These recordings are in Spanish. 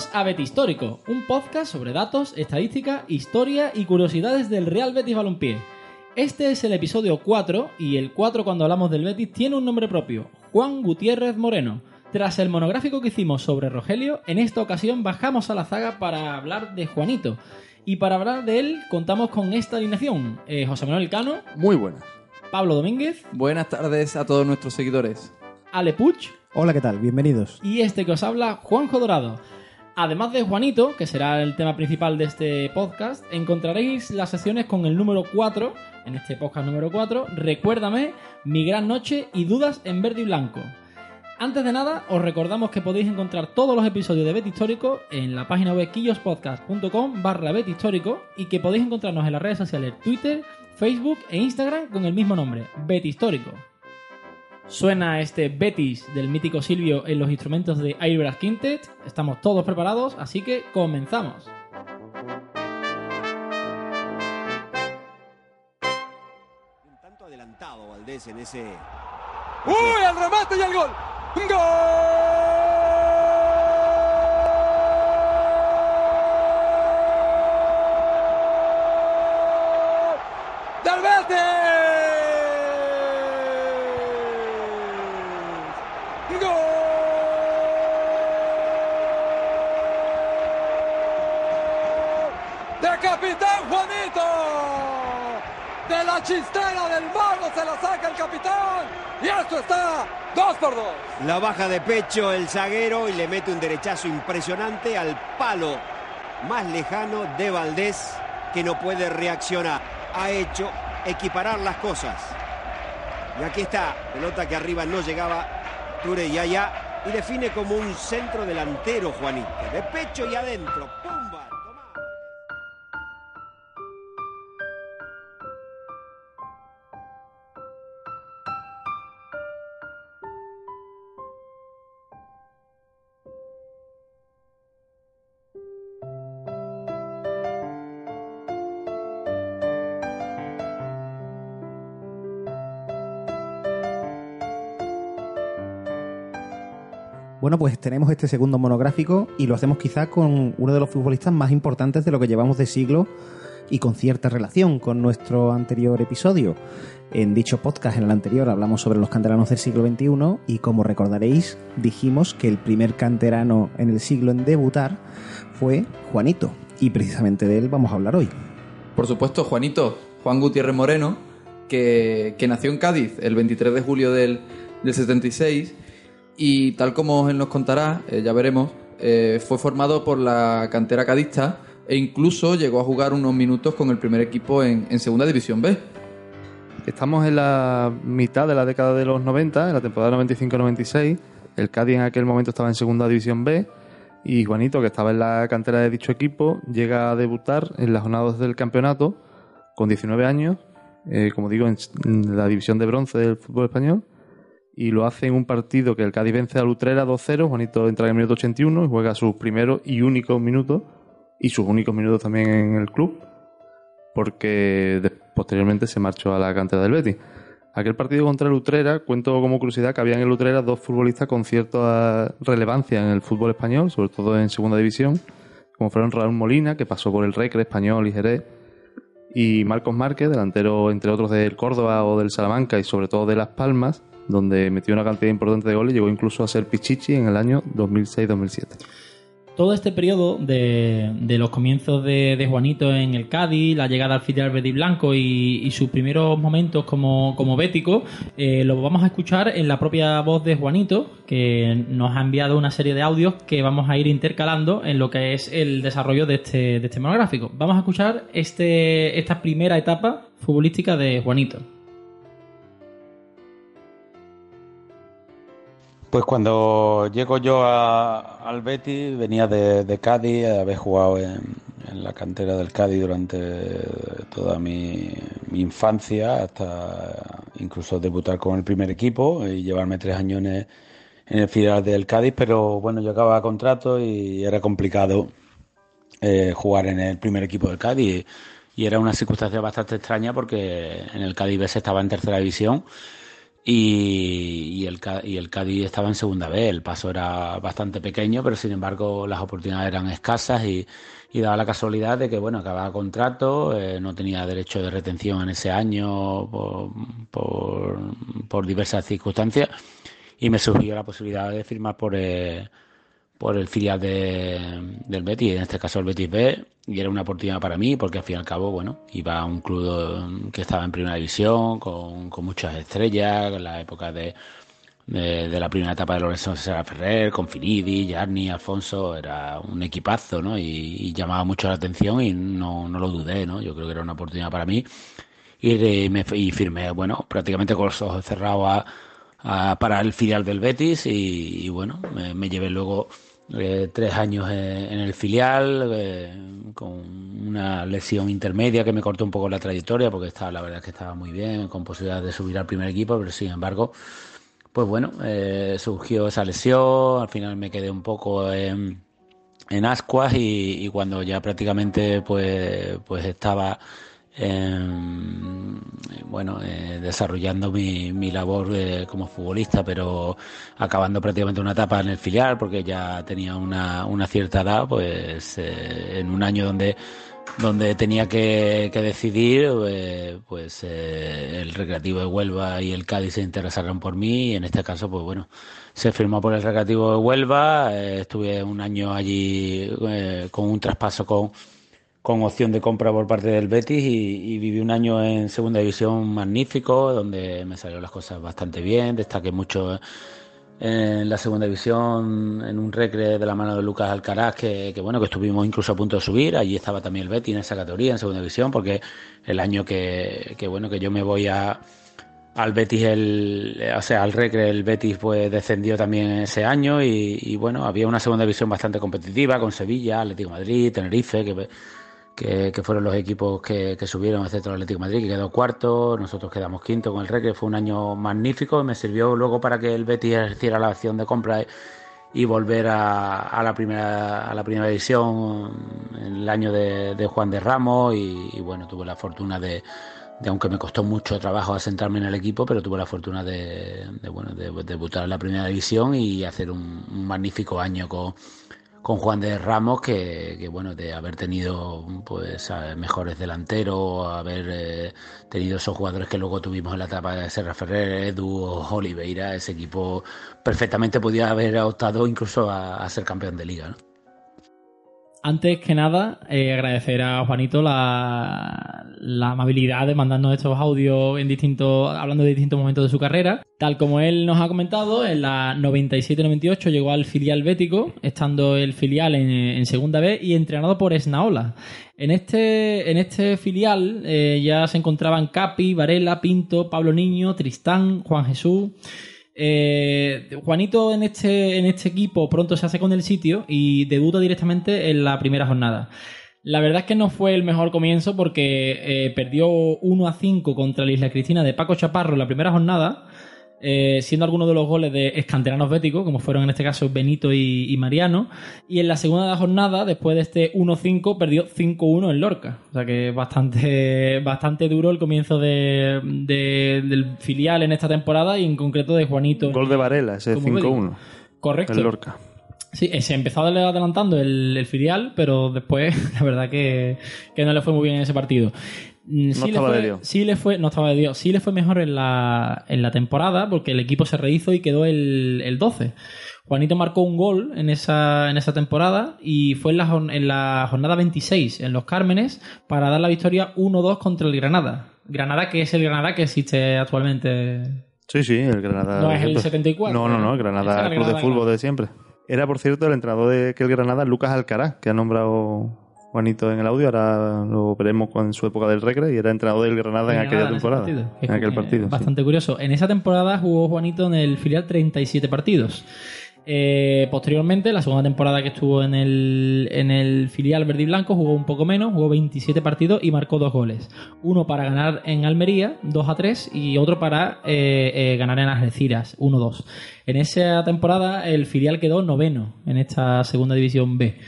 Bienvenidos a Betty Histórico, un podcast sobre datos, estadística, historia y curiosidades del Real Betis Balompié. Este es el episodio 4 y el 4 cuando hablamos del Betis tiene un nombre propio, Juan Gutiérrez Moreno. Tras el monográfico que hicimos sobre Rogelio, en esta ocasión bajamos a la zaga para hablar de Juanito. Y para hablar de él contamos con esta alineación. Eh, José Manuel Cano, Muy buenas. Pablo Domínguez, Buenas tardes a todos nuestros seguidores. Ale Puch Hola, ¿qué tal? Bienvenidos. y este que os habla, Juanjo Dorado. Además de Juanito, que será el tema principal de este podcast, encontraréis las secciones con el número 4, en este podcast número 4, Recuérdame, Mi Gran Noche y Dudas en Verde y Blanco. Antes de nada, os recordamos que podéis encontrar todos los episodios de Bet Histórico en la página web quillospodcast.com barra Bet Histórico y que podéis encontrarnos en las redes sociales Twitter, Facebook e Instagram con el mismo nombre, Bet Histórico. Suena este Betis del mítico Silvio en los instrumentos de Airbrass Quintet. Estamos todos preparados, así que comenzamos. Un tanto adelantado Valdés en ese. ¡Uy! ¡El remate y el gol! ¡Gol! ¡Del Betis! ¡Gol! ¡De Capitán Juanito! De la chistera del mago se la saca el capitán. Y esto está 2 por 2. La baja de pecho el zaguero y le mete un derechazo impresionante al palo más lejano de Valdés que no puede reaccionar. Ha hecho equiparar las cosas. Y aquí está, pelota que arriba no llegaba Ture y allá y define como un centro delantero Juanito. De pecho y adentro. Bueno, pues tenemos este segundo monográfico y lo hacemos quizá con uno de los futbolistas más importantes de lo que llevamos de siglo y con cierta relación con nuestro anterior episodio. En dicho podcast, en el anterior, hablamos sobre los canteranos del siglo XXI y como recordaréis, dijimos que el primer canterano en el siglo en debutar fue Juanito y precisamente de él vamos a hablar hoy. Por supuesto, Juanito, Juan Gutiérrez Moreno, que, que nació en Cádiz el 23 de julio del, del 76 y tal como él nos contará, eh, ya veremos, eh, fue formado por la cantera cadista e incluso llegó a jugar unos minutos con el primer equipo en, Segunda División B. Estamos en la mitad de la década de los 90, en la temporada 95-96. El Cádiz en aquel momento estaba en Segunda División B y Juanito, que estaba en la cantera de dicho equipo, llega a debutar en las jornadas del campeonato con 19 años, eh, como digo, en la división de bronce del fútbol español. Y lo hace en un partido que el Cádiz vence a Lutrera 2-0. Juanito entra en el minuto 81 y juega sus primeros y únicos minutos, y sus únicos minutos también en el club porque posteriormente se marchó a la cantera del Betis. Aquel partido contra el Utrera, cuento como curiosidad que había en el Utrera dos futbolistas con cierta relevancia en el fútbol español, sobre todo en segunda división, como fueron Raúl Molina, que pasó por el Recre español y Jerez, y Marcos Márquez, delantero entre otros del Córdoba o del Salamanca y sobre todo de Las Palmas, donde metió una cantidad importante de goles llegó incluso a ser Pichichi en el año 2006-2007. Todo este periodo de, los comienzos de, Juanito en el Cádiz, la llegada al filial verde y blanco y, y sus primeros momentos como, como bético, eh, lo vamos a escuchar en la propia voz de Juanito, que nos ha enviado una serie de audios que vamos a ir intercalando en lo que es el desarrollo de este, de este monográfico. Vamos a escuchar este, esta primera etapa futbolística de Juanito. Pues cuando llego yo a- al Betis, venía de, Cádiz, haber jugado en, la cantera del Cádiz durante toda mi, infancia, hasta incluso debutar con el primer equipo y llevarme tres años en el, filial del Cádiz, pero bueno, yo acababa contrato y era complicado eh, jugar en el primer equipo del Cádiz. Y era una circunstancia bastante extraña porque en el Cádiz se estaba en tercera división y, y, el, y el Cádiz estaba en segunda B. El paso era bastante pequeño, pero sin embargo las oportunidades eran escasas y, y daba la casualidad de que, bueno, acababa contrato, eh, no tenía derecho de retención en ese año por, por, por diversas circunstancias y me surgió la posibilidad de firmar por, eh, por el filial de, del Betis, en este caso el Betis B, y era una oportunidad para mí porque al fin y al cabo, bueno, iba a un club que estaba en primera división, con, con muchas estrellas, en la época de, de, la primera etapa de Lorenzo César Ferrer, con Finidi, Yarni, Alfonso, era un equipazo, ¿no? Y, y llamaba mucho la atención y no, no lo dudé, ¿no? Yo creo que era una oportunidad para mí y, me, y firmé, bueno, prácticamente con los ojos cerrados a, a- para el filial del Betis y, bueno, me llevé luego eh, tres años eh, en el filial eh, con una lesión intermedia que me cortó un poco la trayectoria porque estaba, la verdad es que estaba muy bien, con posibilidad de subir al primer equipo, pero sin embargo, pues bueno, surgió esa lesión, al final me quedé un poco en, en ascuas y, y cuando ya prácticamente pues, pues estaba em, bueno eh, desarrollando mi, mi labor eh, como futbolista pero acabando prácticamente una etapa en el filial porque ya tenía una, una cierta edad pues eh, en un año donde donde tenía que, que decidir, eh, pues eh, el Recreativo de Huelva y el Cádiz se interesaron por mí y en este caso, pues bueno, se firmó por el Recreativo de Huelva, eh, estuve un año allí eh, con un traspaso con, con opción de compra por parte del Betis y, viví un año en segunda división magnífico, donde me salieron las cosas bastante bien, destaqué mucho en la segunda división en un recre de la mano de Lucas Alcaraz que, bueno que estuvimos incluso a punto de subir. Allí estaba también el Betis en esa categoría en segunda división porque el año que, bueno que yo me voy a al Betis el o sea al recre el Betis pues descendió también ese año y, bueno había una segunda división bastante competitiva con Sevilla Atlético Madrid Tenerife que que, que, fueron los equipos que, que, subieron, excepto el Atlético Madrid, que quedó cuarto, nosotros quedamos quinto con el Recre, fue un año magnífico, me sirvió luego para que el Betis ejerciera la acción de compra y volver a, la primera a la primera división en el año de, Juan de Ramos y, bueno, tuve la fortuna de, de, aunque me costó mucho trabajo asentarme en el equipo, pero tuve la fortuna de, de bueno, de, debutar en la primera división y hacer un, un magnífico año con con Juan de Ramos que, que, bueno de haber tenido pues mejores delanteros haber eh, tenido esos jugadores que luego tuvimos en la etapa de Serra Ferrer Edu Oliveira ese equipo perfectamente podía haber optado incluso a, a ser campeón de liga ¿no? Antes que nada, eh, agradecer a Juanito la, amabilidad de mandarnos estos audios en distintos, hablando de distintos momentos de su carrera. Tal como él nos ha comentado, en la 97-98 llegó al filial bético, estando el filial en, en, segunda B y entrenado por Esnaola. En este, en este filial eh, ya se encontraban Capi, Varela, Pinto, Pablo Niño, Tristán, Juan Jesús. Eh, Juanito en este, en este equipo pronto se hace con el sitio y debuta directamente en la primera jornada. La verdad es que no fue el mejor comienzo porque eh, perdió 1 a 5 contra la Isla Cristina de Paco Chaparro en la primera jornada, eh, siendo algunos de los goles de escanteranos béticos, como fueron en este caso Benito y, y Mariano. Y en la segunda jornada, después de este 1-5, perdió 5-1 en Lorca. O sea que bastante, bastante duro el comienzo de, de, del filial en esta temporada y en concreto de Juanito. Gol de Varela, ese 5-1. Correcto. En Lorca. Sí, se empezó adelantando el, el, filial, pero después la verdad que, que, no le fue muy bien en ese partido. No sí estaba le fue, de Dios. Sí le fue, no estaba de Dios. Sí le fue mejor en la, en la temporada porque el equipo se rehizo y quedó el, el 12. Juanito marcó un gol en esa, en esa temporada y fue en la, en la jornada 26 en Los Cármenes para dar la victoria 1-2 contra el Granada. Granada que es el Granada que existe actualmente. Sí, sí, el Granada. No es el 74. No, no, no, el Granada, el club de fútbol de siempre. Era, por cierto, el entrenador de que el Granada, Lucas Alcaraz, que ha nombrado Juanito en el audio, ahora lo veremos en su época del Recre, y era entrenador del Granada en, en aquella temporada. En, en aquel partido. Bastante sí. curioso. En esa temporada jugó Juanito en el filial 37 partidos. Eh, posteriormente, la segunda temporada que estuvo en el, en el filial verde y blanco, jugó un poco menos, jugó 27 partidos y marcó dos goles. Uno para ganar en Almería, 2 a 3, y otro para eh, eh, ganar en Algeciras, 1 2. En esa temporada, el filial quedó noveno en esta segunda división B.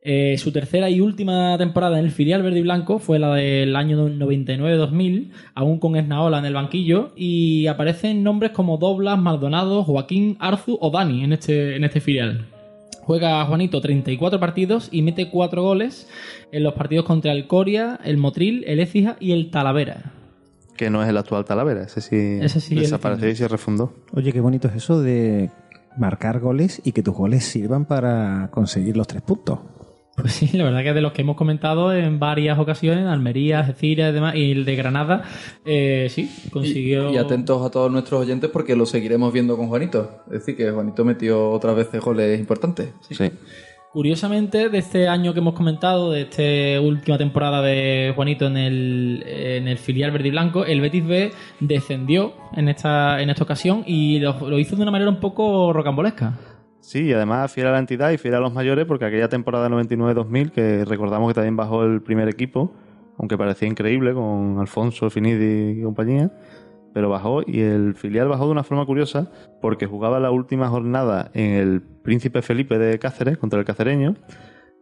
Eh, su tercera y última temporada en el filial verde y blanco fue la del año 99-2000, aún con Esnaola en el banquillo, y aparecen nombres como Doblas, Maldonado, Joaquín, Arzu o Dani en este, en este filial. Juega Juanito 34 partidos y mete 4 goles en los partidos contra el Coria, el Motril, el Écija y el Talavera. Que no es el actual Talavera, ese sí, Ese sí, desapareció y se refundó. Oye, qué bonito es eso de marcar goles y que tus goles sirvan para conseguir los tres puntos. Pues sí, la verdad que de los que hemos comentado en varias ocasiones, Almería, Algeciras y demás, y el de Granada, eh, sí, consiguió... Y, y atentos a todos nuestros oyentes porque lo seguiremos viendo con Juanito. Es decir, que Juanito metió otras veces goles importantes. Sí. Curiosamente, de este año que hemos comentado, de esta última temporada de Juanito en el, en el filial verde y blanco, el Betis B descendió en esta, en esta ocasión y lo, lo hizo de una manera un poco rocambolesca. Sí, y además fiel a la entidad y fiel a los mayores, porque aquella temporada 99-2000, que recordamos que también bajó el primer equipo, aunque parecía increíble con Alfonso, Finidi y compañía, pero bajó y el filial bajó de una forma curiosa porque jugaba la última jornada en el Príncipe Felipe de Cáceres contra el cacereño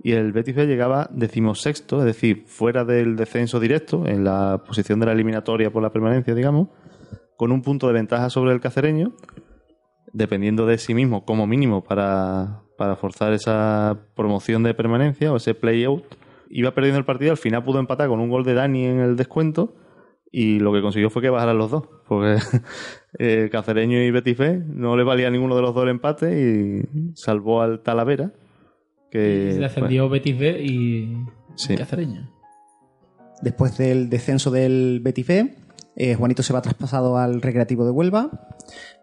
y el Betis llegaba decimosexto, es decir, fuera del descenso directo, en la posición de la eliminatoria por la permanencia, digamos, con un punto de ventaja sobre el cacereño dependiendo de sí mismo como mínimo para, para forzar esa promoción de permanencia o ese play-out. Iba perdiendo el partido, al final pudo empatar con un gol de Dani en el descuento y lo que consiguió fue que bajaran los dos, porque eh, Cacereño y Betis B no le valía a ninguno de los dos el empate y salvó al Talavera. Que, Y descendió Betis B y Sí. Cacereño. Después del descenso del Betis B, eh, Juanito se va traspasado al Recreativo de Huelva,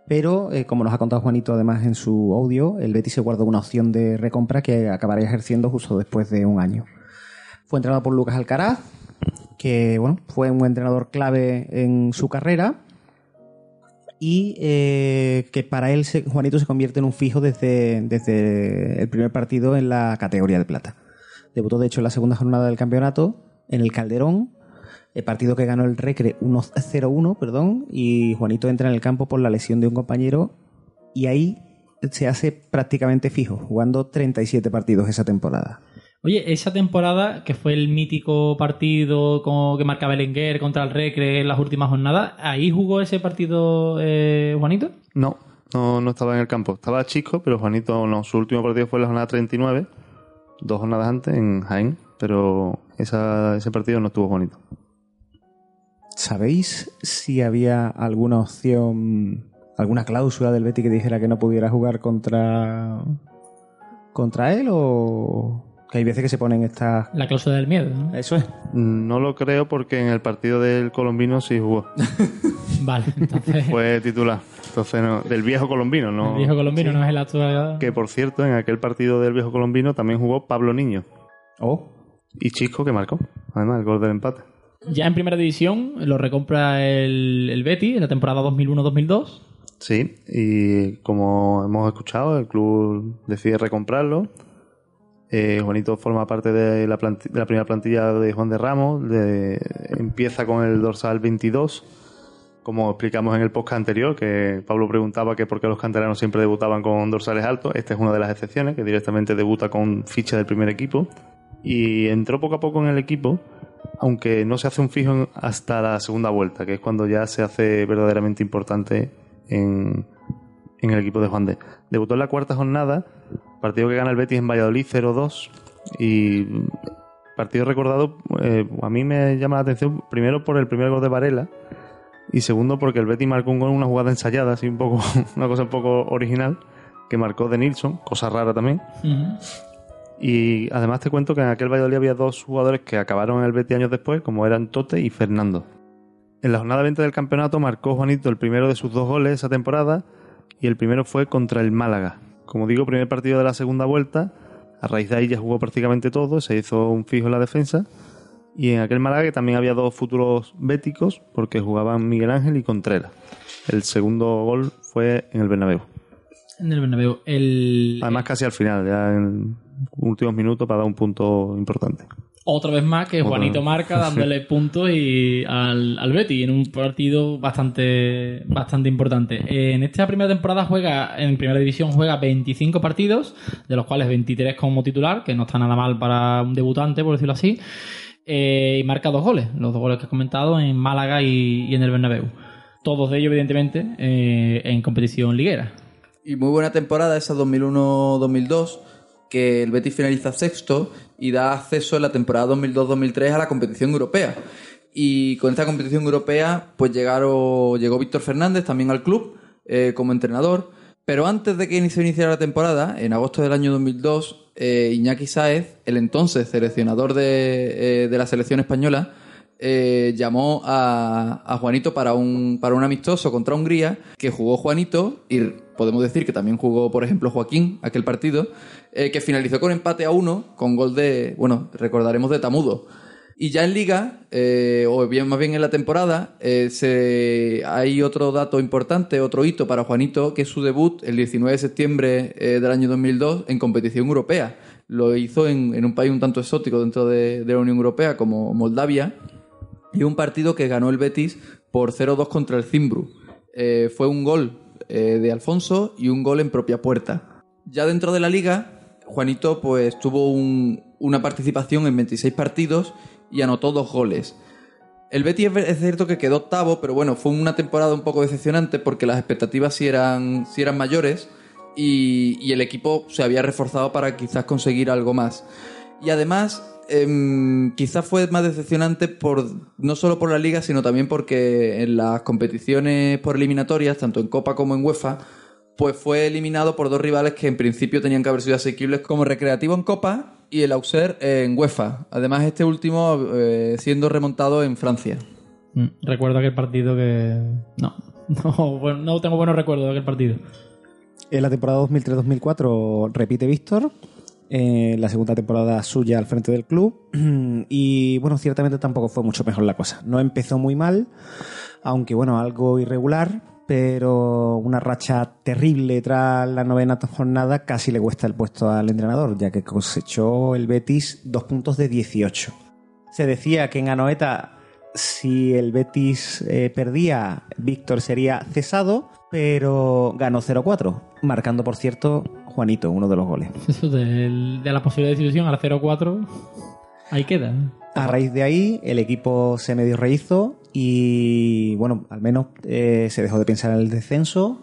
pero eh, como nos ha contado Juanito además en su audio, el Betis se guardó una opción de recompra que acabaría ejerciendo justo después de un año. Fue entrenado por Lucas Alcaraz, que bueno, fue un entrenador clave en su carrera y eh, que para él Juanito se convierte en un fijo desde, desde el primer partido en la categoría de plata. Debutó de hecho en la segunda jornada del campeonato en el Calderón, el partido que ganó el Recre 1-0-1, perdón, y Juanito entra en el campo por la lesión de un compañero y ahí se hace prácticamente fijo, jugando 37 partidos esa temporada. Oye, esa temporada que fue el mítico partido como que marcaba Belenguer contra el Recre en las últimas jornadas, ¿ahí jugó ese partido eh, Juanito? No, no, no estaba en el campo. Estaba chico, pero Juanito no. Su último partido fue en la jornada 39, dos jornadas antes en Jaén, pero esa- ese partido no estuvo Juanito. ¿Sabéis si había alguna opción, alguna cláusula del Betty que dijera que no pudiera jugar contra contra él o que hay veces que se ponen estas La cláusula del miedo. ¿no? eso es No lo creo porque en el partido del colombino sí jugó. Vale, entonces Fue titular. Entonces, no, del viejo colombino, ¿no? el viejo colombino no es el actual. Que por cierto, en aquel partido del viejo colombino también jugó Pablo Niño oh y Chisco que marcó, además, el gol del empate. Ya en primera división lo recompra el, el Betty en la temporada 2001-2002. Sí, y como hemos escuchado, el club decide recomprarlo. Eh, Juanito forma parte de la, de la primera plantilla de Juan de Ramos. empieza con el dorsal 22. Como explicamos en el podcast anterior, que Pablo preguntaba que por qué los canteranos siempre debutaban con dorsales altos. Esta es una de las excepciones, que directamente debuta con ficha del primer equipo. Y entró poco a poco en el equipo, aunque no se hace un fijo hasta la segunda vuelta, que es cuando ya se hace verdaderamente importante en, el equipo de Juan de. Debutó en la cuarta jornada, partido que gana el Betis en Valladolid 0-2 y partido recordado, eh, a mí me llama la atención primero por el primer gol de Varela y segundo porque el Betis marcó un gol en una jugada ensayada, así un poco, una cosa un poco original, que marcó de Nilsson, cosa rara también. Y además te cuento que en aquel Valladolid había dos jugadores que acabaron en el Betis años después, como eran Tote y Fernando. En la jornada 20 del campeonato marcó Juanito el primero de sus dos goles esa temporada y el primero fue contra el Málaga. Como digo, primer partido de la segunda vuelta. A raíz de ahí ya jugó prácticamente todo, se hizo un fijo en la defensa. Y en aquel Málaga que también había dos futuros béticos porque jugaban Miguel Ángel y Contreras. El segundo gol fue en el Bernabéu. En el Bernabéu. El, Además casi al final, ya en últimos minutos para dar un punto importante. otra vez más que Juanito marca dándole puntos y al, al Betis en un partido bastante bastante importante. En esta primera temporada juega en primera división juega 25 partidos, de los cuales 23 como titular, que no está nada mal para un debutante, por decirlo así. eh, y marca dos goles, los dos goles que he comentado en Málaga y, y en el Bernabéu. Todos de ellos, evidentemente, eh, en competición liguera. Y muy buena temporada esa 2001-2002, que el Betis finaliza sexto y da acceso en la temporada 2002-2003 a la competición europea. Y con esta competición europea, pues llegaron, llegó Víctor Fernández también al club eh, como entrenador. Pero antes de que se iniciara la temporada, en agosto del año 2002, eh, Iñaki Sáez, el entonces seleccionador de, eh, de la selección española, eh, llamó a, Juanito para un, para un amistoso contra Hungría, que jugó Juanito, y podemos decir que también jugó, por ejemplo, Joaquín, aquel partido, eh, que finalizó con empate a uno, con gol de, bueno, recordaremos de Tamudo. Y ya en Liga, eh, o bien más bien en la temporada, se, hay otro dato importante, otro hito para Juanito, que es su debut el 19 de septiembre del año 2002 en competición europea. Lo hizo en, en un país un tanto exótico dentro de, de la Unión Europea, como Moldavia, y un partido que ganó el Betis por 0-2 contra el Zimbru. Eh, fue un gol eh, de Alfonso y un gol en propia puerta. Ya dentro de la liga, Juanito pues tuvo un- una participación en 26 partidos y anotó dos goles. El Betis es cierto que quedó octavo, pero bueno, fue una temporada un poco decepcionante porque las expectativas sí eran, sí eran mayores y, y el equipo se había reforzado para quizás conseguir algo más. Y además, em, quizás fue más decepcionante por no solo por la liga, sino también porque en las competiciones por eliminatorias, tanto en Copa como en UEFA, pues fue eliminado por dos rivales que en principio tenían que haber sido asequibles como Recreativo en Copa y el Auxerre en UEFA. Además, este último eh, siendo remontado en Francia. Mm, Recuerdo aquel partido que. No, no, bueno, no tengo buenos recuerdos de aquel partido. En la temporada 2003-2004 repite Víctor. En la segunda temporada suya al frente del club. Y bueno, ciertamente tampoco fue mucho mejor la cosa. No empezó muy mal, aunque bueno, algo irregular, pero una racha terrible tras la novena jornada casi le cuesta el puesto al entrenador, ya que cosechó el Betis dos puntos de 18. Se decía que en Anoeta, si el Betis eh, perdía, Víctor sería cesado, pero ganó 0-4, marcando, por cierto, Juanito, uno de los goles. Eso del- de, la posible destitución al 0-4, ahí queda. A raíz de ahí, el equipo se medio rehizo y, bueno, al menos eh, se dejó de pensar en el descenso,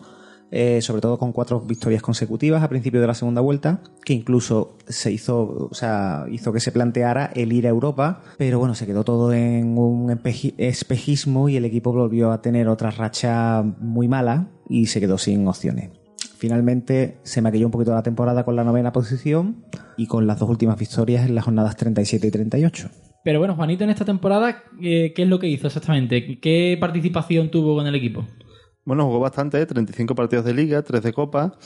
eh, sobre todo con cuatro victorias consecutivas a principio de la segunda vuelta, que incluso se hizo, o sea, hizo que se planteara el ir a Europa, pero bueno, se quedó todo en un espejismo y el equipo volvió a tener otra racha muy mala y se quedó sin opciones. Finalmente se maquilló un poquito la temporada con la novena posición y con las dos últimas victorias en las jornadas 37 y 38. Pero bueno, Juanito en esta temporada, eh, ¿qué es lo que hizo exactamente? ¿Qué participación tuvo con el equipo? Bueno, jugó bastante, 35 partidos de liga, 3 de copa.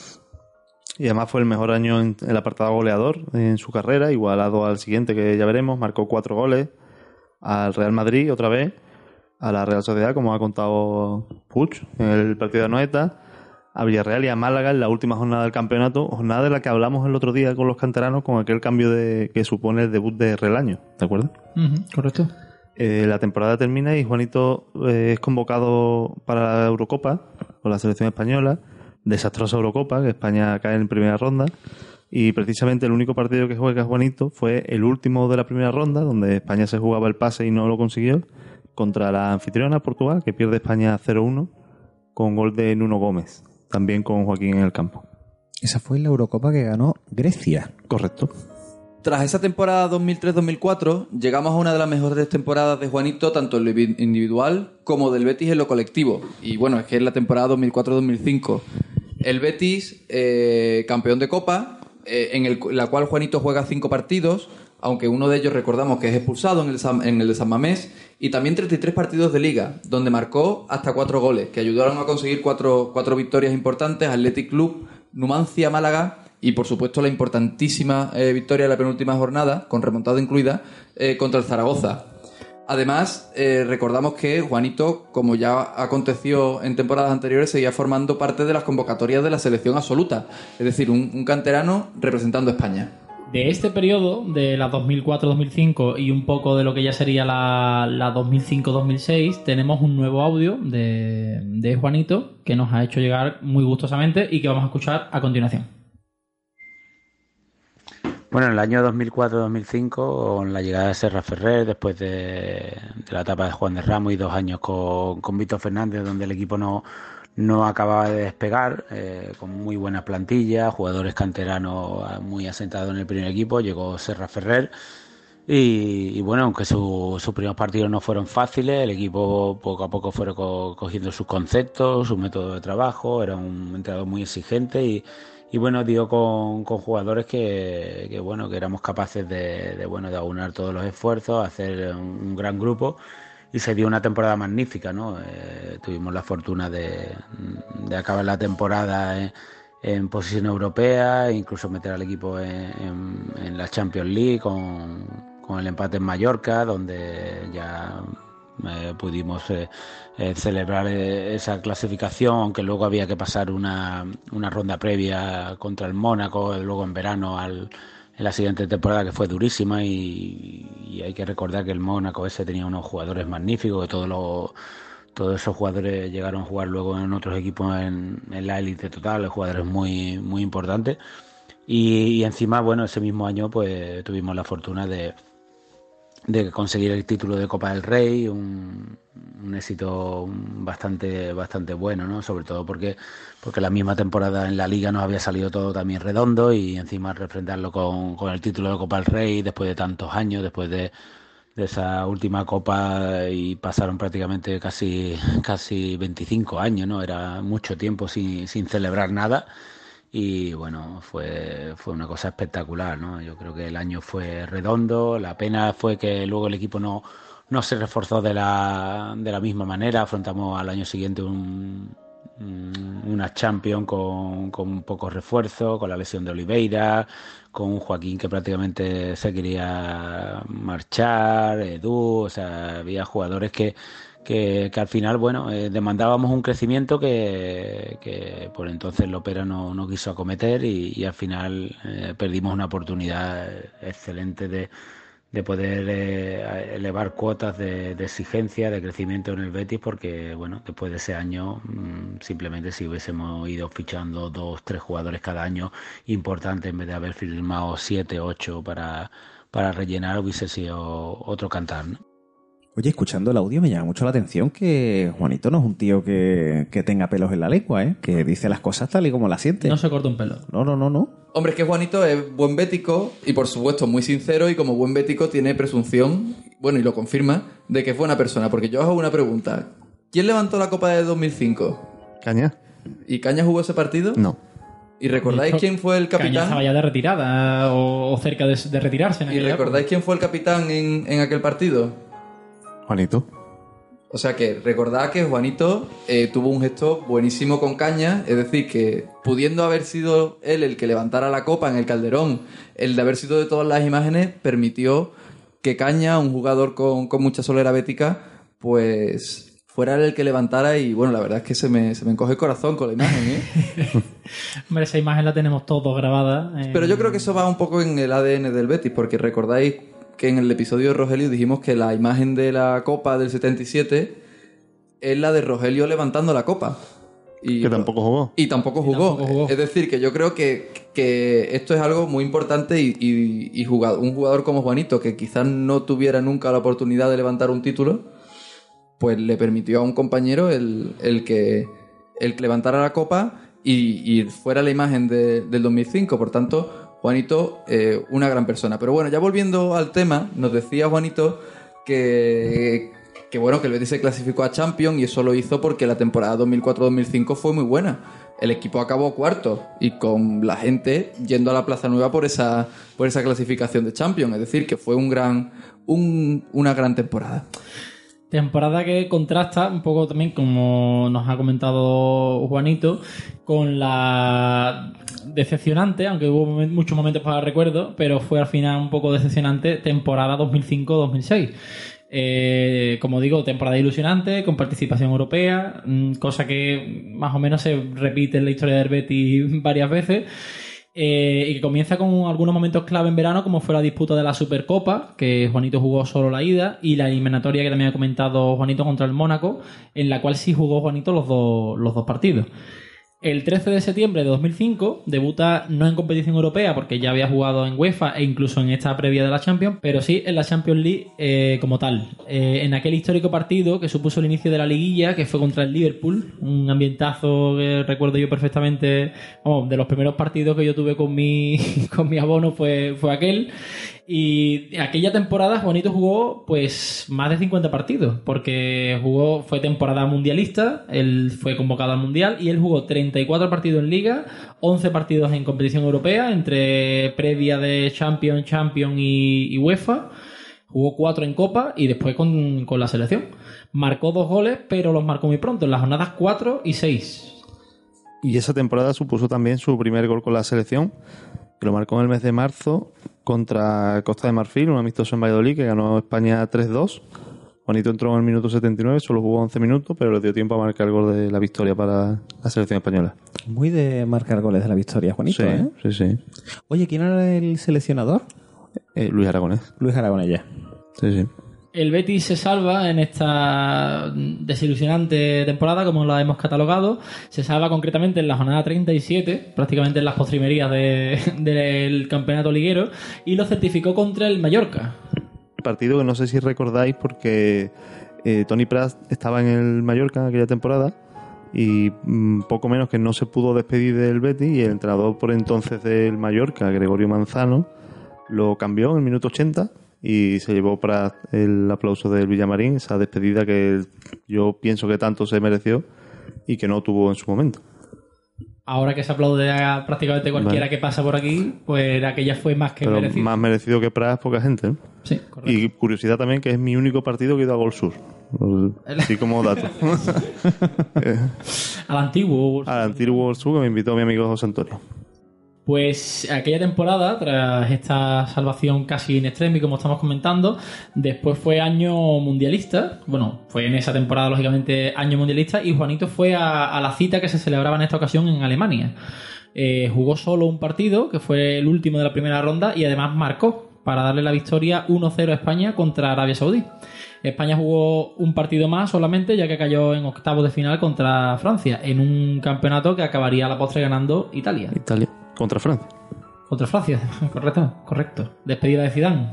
Y además fue el mejor año en el apartado goleador en su carrera, igualado al siguiente que ya veremos. Marcó 4 goles al Real Madrid otra vez, a la Real Sociedad, como ha contado Puig en el partido de Anoeta, a Villarreal y a Málaga en la última jornada del campeonato, jornada de la que hablamos el otro día con los canteranos con aquel cambio de, que supone el debut de Relaño, ¿de acuerdo? correcto. Eh, la temporada termina y Juanito eh, es convocado para la Eurocopa con la selección española. Desastrosa Eurocopa, que España cae en primera ronda. Y precisamente el único partido que juega Juanito fue el último de la primera ronda, donde España se jugaba el pase y no lo consiguió, contra la anfitriona Portugal, que pierde España 0-1 con gol de Nuno Gómez, también con Joaquín en el campo. Esa fue la Eurocopa que ganó Grecia. Correcto. Tras esa temporada 2003-2004, llegamos a una de las mejores temporadas de Juanito, tanto en lo indivi- individual como del Betis en lo colectivo. Y bueno, es que es la temporada 2004-2005. El Betis, eh, campeón de Copa, eh, en el- la cual Juanito juega cinco partidos, aunque uno de ellos recordamos que es expulsado en el, San- en el de San Mamés, y también 33 partidos de Liga, donde marcó hasta cuatro goles, que ayudaron a conseguir cuatro, cuatro victorias importantes, Athletic Club, Numancia, Málaga y por supuesto la importantísima eh, victoria de la penúltima jornada, con remontada incluida, eh, contra el Zaragoza. Además, eh, recordamos que Juanito, como ya aconteció en temporadas anteriores, seguía formando parte de las convocatorias de la selección absoluta, es decir, un, un canterano representando a España. De este periodo, de la 2004-2005 y un poco de lo que ya sería la, la 2005-2006, tenemos un nuevo audio de, Juanito que nos ha hecho llegar muy gustosamente y que vamos a escuchar a continuación. Bueno, en el año 2004-2005, con la llegada de Serra Ferrer, después de, la etapa de Juan de Ramos y dos años con Víctor Fernández, donde el equipo no, no acababa de despegar, eh, con muy buena plantilla, jugadores canteranos muy asentados en el primer equipo, llegó Serra Ferrer. Y, y bueno, aunque su- sus primeros partidos no fueron fáciles, el equipo poco a poco fue co- cogiendo sus conceptos, su método de trabajo, era un entrenador muy exigente y, bueno, dio con, jugadores que, que, bueno, que éramos capaces de, de, bueno, de aunar todos los esfuerzos, hacer un gran grupo y se dio una temporada magnífica, ¿no? Eh, tuvimos la fortuna de, de acabar la temporada en, posición europea, incluso meter al equipo en, en- la Champions League con, con el empate en Mallorca, donde ya eh, pudimos eh, celebrar esa clasificación, aunque luego había que pasar una, una ronda previa contra el Mónaco, luego en verano al, en la siguiente temporada que fue durísima y, hay que recordar que el Mónaco ese tenía unos jugadores magníficos, que todos los todos esos jugadores llegaron a jugar luego en otros equipos en, en la élite total, jugadores muy, muy importantes. Y, y encima, bueno, ese mismo año pues tuvimos la fortuna de, de conseguir el título de Copa del Rey, un, un éxito bastante, bastante bueno, ¿no? Sobre todo porque, porque la misma temporada en la liga nos había salido todo también redondo y encima refrendarlo con, con el título de Copa del Rey después de tantos años, después de, esa última copa y pasaron prácticamente casi, casi 25 años, ¿no? Era mucho tiempo sin, sin celebrar nada y bueno, fue, fue una cosa espectacular, ¿no? Yo creo que el año fue redondo, la pena fue que luego el equipo no, no se reforzó de la, de la misma manera, afrontamos al año siguiente un, un- una Champions con, con pocos refuerzos, con la lesión de Oliveira, con un Joaquín que prácticamente se quería marchar, Edu, o sea, había jugadores que, que, al final, bueno, eh, demandábamos un crecimiento que, por entonces Lopera no, no quiso acometer y, al final eh, perdimos una oportunidad excelente de, de poder eh, elevar cuotas de, exigencia, de crecimiento en el Betis, porque bueno, después de ese año, mm, simplemente si hubiésemos ido fichando dos, tres jugadores cada año importantes en vez de haber firmado siete, ocho para, para rellenar, hubiese sido otro cantar. Oye, escuchando el audio me llama mucho la atención que Juanito no es un tío que, que tenga pelos en la lengua, ¿eh? Que dice las cosas tal y como las siente. No se corta un pelo. No, no, no, no. Hombre, es que Juanito es buen bético y por supuesto muy sincero y como buen bético tiene presunción, bueno, y lo confirma, de que es buena persona. Porque yo os hago una pregunta. ¿Quién levantó la Copa de 2005? ¿Caña? ¿Y Caña jugó ese partido? No. ¿Y recordáis quién fue el Caña estaba capitán? ya de retirada o, cerca de, de retirarse. En ¿Y recordáis quién fue el capitán en, en aquel partido? Juanito. O sea que recordad que Juanito eh, tuvo un gesto buenísimo con Caña, es decir, que pudiendo haber sido él el que levantara la copa en el Calderón, el de haber sido de todas las imágenes, permitió que Caña, un jugador con, con mucha solera bética, pues fuera él el que levantara y bueno, la verdad es que se me, se me encoge el corazón con la imagen, ¿eh? Hombre, esa imagen la tenemos todos grabada. eh, Pero yo creo que eso va un poco en el ADN del Betis, porque recordáis que en el episodio de Rogelio dijimos que la imagen de la copa del 77 es la de Rogelio levantando la copa. Y Que tampoco jugó. Y tampoco jugó. tampoco jugó. Es decir, que yo creo que, que esto es algo muy importante y, y- y jugado- un jugador como Juanito, que quizás no tuviera nunca la oportunidad de levantar un título, pues le permitió a un compañero el, el que, el que levantara la copa y, y fuera la imagen de- del 2005. Por tanto, Juanito, eh, una gran persona. Pero bueno, ya volviendo al tema, nos decía Juanito que, bueno, que el Betis se clasificó a Champions y eso lo hizo porque la temporada 2004-2005 fue muy buena. El equipo acabó cuarto y con la gente yendo a la Plaza Nueva por esa, por esa clasificación de Champions. Es decir, que fue un gran, un- una gran temporada. Temporada que contrasta un poco también, como nos ha comentado Juanito, con la decepcionante, aunque hubo muchos momentos para recuerdo, pero fue al final un poco decepcionante temporada 2005-2006. Eh, como digo, temporada ilusionante, con participación europea, mm, cosa que más o menos se repite en la historia del Betis varias veces. Eh, y que comienza con algunos momentos clave en verano, como fue la disputa de la Supercopa, que Juanito jugó solo la ida, y la eliminatoria que también ha comentado Juanito contra el Mónaco, en la cual sí jugó Juanito los dos, los dos partidos. El 13 de septiembre de 2005 debuta no en competición europea porque ya había jugado en UEFA e incluso en esta previa de la Champions, pero sí en la Champions League eh, como tal. Eh, en aquel histórico partido que supuso el inicio de la liguilla, que fue contra el Liverpool, un ambientazo que recuerdo yo perfectamente, vamos, de los primeros partidos que yo tuve con mi, con mi abono fue, fue aquel. Y aquella temporada Juanito jugó pues más de 50 partidos, porque jugó, fue temporada mundialista, él fue convocado al mundial y él jugó 34 partidos en liga, 11 partidos en competición europea, entre previa de Champions, Champions y, UEFA. Jugó 4 en Copa y después con, con la selección. Marcó dos goles, pero los marcó muy pronto, en las jornadas 4 y 6. Y esa temporada supuso también su primer gol con la selección, que lo marcó en el mes de marzo contra Costa de Marfil, un amistoso en Valladolid que ganó España 3-2. Juanito entró en el minuto 79, solo jugó 11 minutos, pero le dio tiempo a marcar el gol de la victoria para la selección española. Muy de marcar goles de la victoria, Juanito, sí, ¿eh? sí, sí. Oye, ¿quién era el seleccionador? Eh, Luis Aragonés. Luis Aragonella. Sí, sí. El Betis se salva en esta desilusionante temporada, como la hemos catalogado. Se salva concretamente en la jornada 37, prácticamente en las postrimerías de- del campeonato liguero, y lo certificó contra el Mallorca. Partido que no sé si recordáis porque eh, Tony Pras estaba en el Mallorca en aquella temporada y mm, poco menos que no se pudo despedir del Betis y el entrenador por entonces del Mallorca, Gregorio Manzano, lo cambió en el minuto 80 y se llevó para el aplauso del Villamarín, esa despedida que yo pienso que tanto se mereció y que no tuvo en su momento. Ahora que se aplaude a prácticamente cualquiera Vale. que pasa por aquí, pues aquella fue más que Pero merecida. más merecido que Pras, poca gente. ¿no? Sí, correcto. Y curiosidad también que es mi único partido que he ido a Gol Sur. Así como dato. Al antiguo. Al antiguo Gol Sur que me invitó mi amigo José Antonio. Pues aquella temporada, tras esta salvación casi in extremis, como estamos comentando, después fue año mundialista. Bueno, fue en esa temporada, lógicamente, año mundialista. Y Juanito fue a, a la cita que se celebraba en esta ocasión en Alemania. Eh, jugó solo un partido, que fue el último de la primera ronda, y además marcó para darle la victoria 1-0 a España contra Arabia Saudí. España jugó un partido más solamente, ya que cayó en octavos de final contra Francia, en un campeonato que acabaría a la postre ganando Italia. Italia contra Francia. Contra Francia, correcto, correcto. Despedida de Zidane.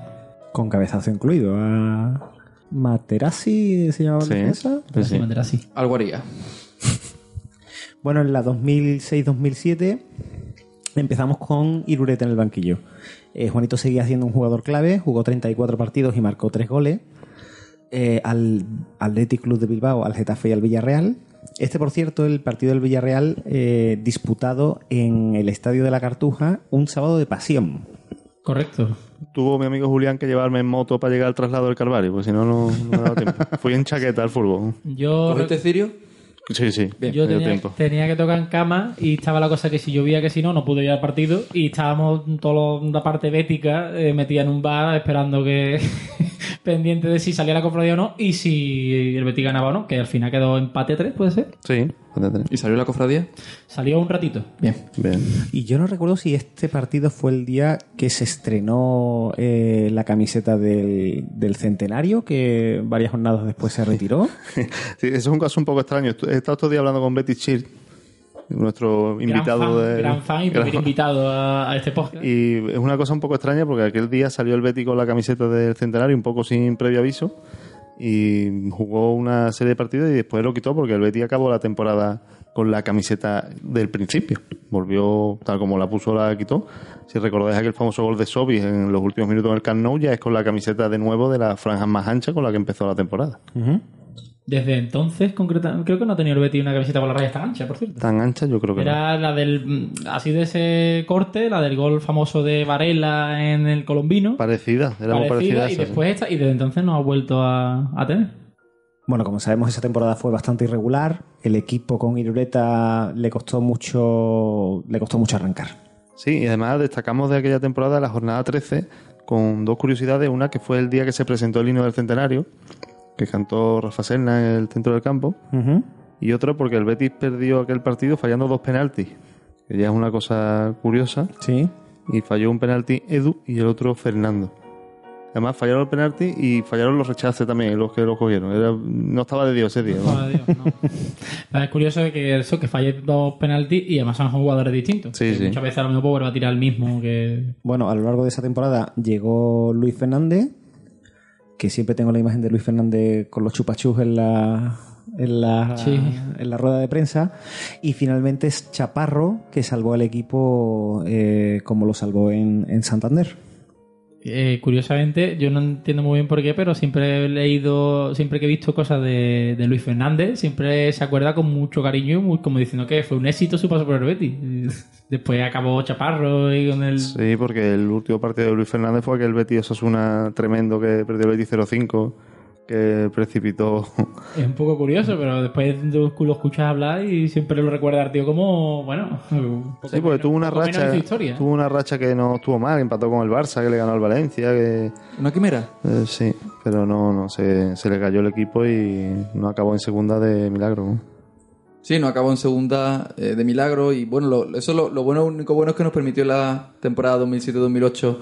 Con cabezazo incluido. A Materazzi se llamaba Sí, la defensa. sí. Algo haría. Bueno, en la 2006-2007 empezamos con Irureta en el banquillo. Eh, Juanito seguía siendo un jugador clave, jugó 34 partidos y marcó 3 goles. Eh, al Athletic Club de Bilbao, al Getafe y al Villarreal. Este, por cierto, el partido del Villarreal eh, disputado en el Estadio de la Cartuja un sábado de pasión. Correcto. Tuvo mi amigo Julián que llevarme en moto para llegar al traslado del Calvario, porque si no, no no me daba tiempo. Fui en chaqueta al fútbol. Yo, ¿Cogiste Cirio? Sí, sí, yo tenía, tiempo. tenía que tocar en cama y estaba la cosa que si llovía que si no, no pude ir al partido. Y estábamos toda la parte bética eh, metida en un bar esperando que. pendiente de si salía la cofradía o no y si el Betis ganaba o no, que al final quedó empate 3, puede ser. Sí. ¿Y salió la cofradía? Salió un ratito. Bien. Bien. Y yo no recuerdo si este partido fue el día que se estrenó eh, la camiseta del, del centenario, que varias jornadas después se retiró. Sí, eso es un caso un poco extraño. He estado estos días hablando con Betty Chir, nuestro invitado gran fan, de. gran fan y primer Gran- invitado a, a este podcast. Y es una cosa un poco extraña porque aquel día salió el Betty con la camiseta del centenario un poco sin previo aviso y jugó una serie de partidos y después lo quitó porque el Betty acabó la temporada con la camiseta del principio. Volvió tal como la puso, la quitó. Si recordáis aquel famoso gol de Sobis en los últimos minutos del Camp Nou, ya es con la camiseta de nuevo de la franja más ancha con la que empezó la temporada. Desde entonces, concretamente, creo que no tenía el Betis una camiseta con la raya tan ancha, por cierto. Tan ancha yo creo que no. Era la del. mm, Así de ese corte, la del gol famoso de Varela en el Colombino. Parecida, era muy parecida. parecida, a y esa, sí. después esta, y desde entonces no ha vuelto a, a tener. Bueno, como sabemos, esa temporada fue bastante irregular. El equipo con Irureta le costó mucho, le costó mucho arrancar. Sí, y además destacamos de aquella temporada la jornada 13 con dos curiosidades. Una que fue el día que se presentó el himno del centenario, que cantó Rafa Serna en el centro del campo. Y otra porque el Betis perdió aquel partido fallando dos penaltis. que ya es una cosa curiosa. Sí. Y falló un penalti Edu y el otro Fernando. Además, fallaron el penalti y fallaron los rechaces también, los que lo cogieron. Era- no estaba de Dios ese día. ¿no? Joder, Dios, no. Es curioso que eso, que falle dos penaltis y además son jugadores distintos. Sí, sí. Muchas veces a lo mejor vuelve a tirar el mismo que... Bueno, a lo largo de esa temporada llegó Luis Fernández, que siempre tengo la imagen de Luis Fernández con los chupachus en la, en la, Sí. en la rueda de prensa. Y finalmente es Chaparro, que salvó al equipo eh, como lo salvó en, en Santander. Eh, curiosamente, yo no entiendo muy bien por qué, pero siempre he leído, siempre que he visto cosas de, Luis Fernández, siempre se acuerda con mucho cariño, muy, como diciendo que fue un éxito su paso por el Betis. Después acabó Chaparro y con el... Sí, porque el último partido de Luis Fernández fue aquel Betis Osasuna tremendo que perdió el Betis 0-5, que precipitó. Es un poco curioso, pero después tú lo escuchas hablar y siempre lo recuerda al tío como, bueno... un poco Sí, porque menos- tuvo una racha, de su historia. tuvo una racha que no estuvo mal, empató con el Barça, que le ganó al Valencia, que ¿Una quimera? eh, sí, pero no, no, se, se le cayó el equipo y no acabó en segunda de milagro. ¿no? Sí, no acabó en segunda eh, de milagro y bueno, lo, eso lo, lo bueno, único bueno es que nos permitió la temporada 2007-2008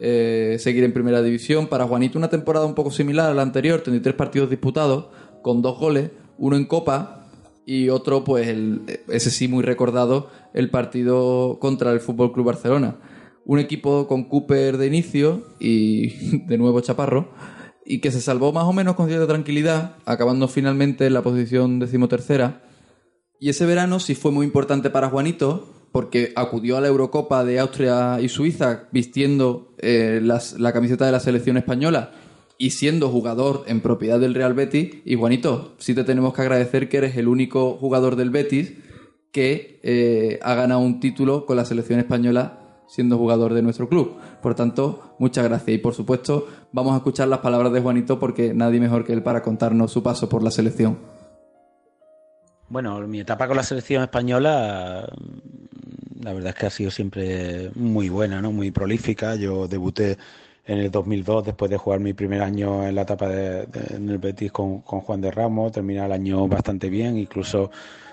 eh, seguir en primera división. Para Juanito una temporada un poco similar a la anterior, 33 partidos disputados con dos goles, uno en Copa y otro, pues el, ese sí muy recordado, el partido contra el Fútbol Club Barcelona. Un equipo con Cooper de inicio y de nuevo Chaparro y que se salvó más o menos con cierta tranquilidad, acabando finalmente en la posición decimotercera. Y ese verano sí fue muy importante para Juanito, porque acudió a la Eurocopa de Austria y Suiza vistiendo eh, la camiseta de la selección española y siendo jugador en propiedad del Real Betis. Y Juanito, sí te tenemos que agradecer que eres el único jugador del Betis que eh, ha ganado un título con la selección española siendo jugador de nuestro club. Por tanto, muchas gracias. Y por supuesto, vamos a escuchar las palabras de Juanito porque nadie mejor que él para contarnos su paso por la selección. Bueno, mi etapa con la selección española, la verdad es que ha sido siempre muy buena, ¿no? Muy prolífica. Yo debuté en el 2002 después de jugar mi primer año en la etapa de, de- en el Betis con, con Juan de Ramos. Terminé el año bastante bien, incluso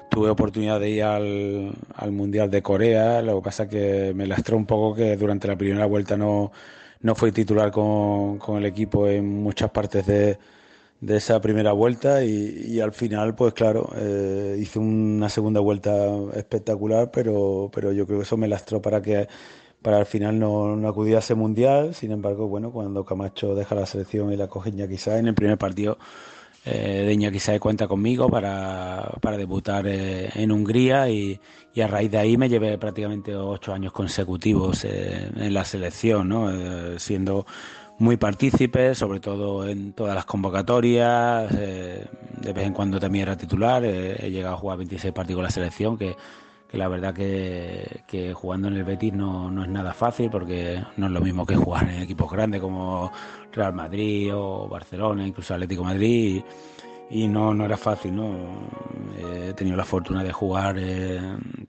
tuve oportunidad de ir al, al Mundial de Corea. Lo que pasa es que me lastró un poco que durante la primera vuelta no, no fui titular con, con el equipo en muchas partes de de esa primera vuelta y, al final, pues claro, eh, hice una segunda vuelta espectacular, pero, pero yo creo que eso me lastró para que para al final no, no a ese mundial. Sin embargo, bueno, cuando Camacho deja la selección y la coge Iñaki en el primer partido eh, de Iñaki cuenta conmigo para, para debutar eh, en Hungría y, a raíz de ahí me llevé prácticamente ocho años consecutivos eh, en la selección, ¿no? Siendo muy partícipe, sobre todo en todas las convocatorias, eh, de vez en cuando también era titular, eh, he llegado a jugar 26 partidos con la selección, que, que la verdad que, que jugando en el Betis no, no es nada fácil, porque no es lo mismo que jugar en equipos grandes como Real Madrid o Barcelona, incluso Atlético Madrid, y no, no era fácil, ¿no? Eh, He tenido la fortuna de jugar eh,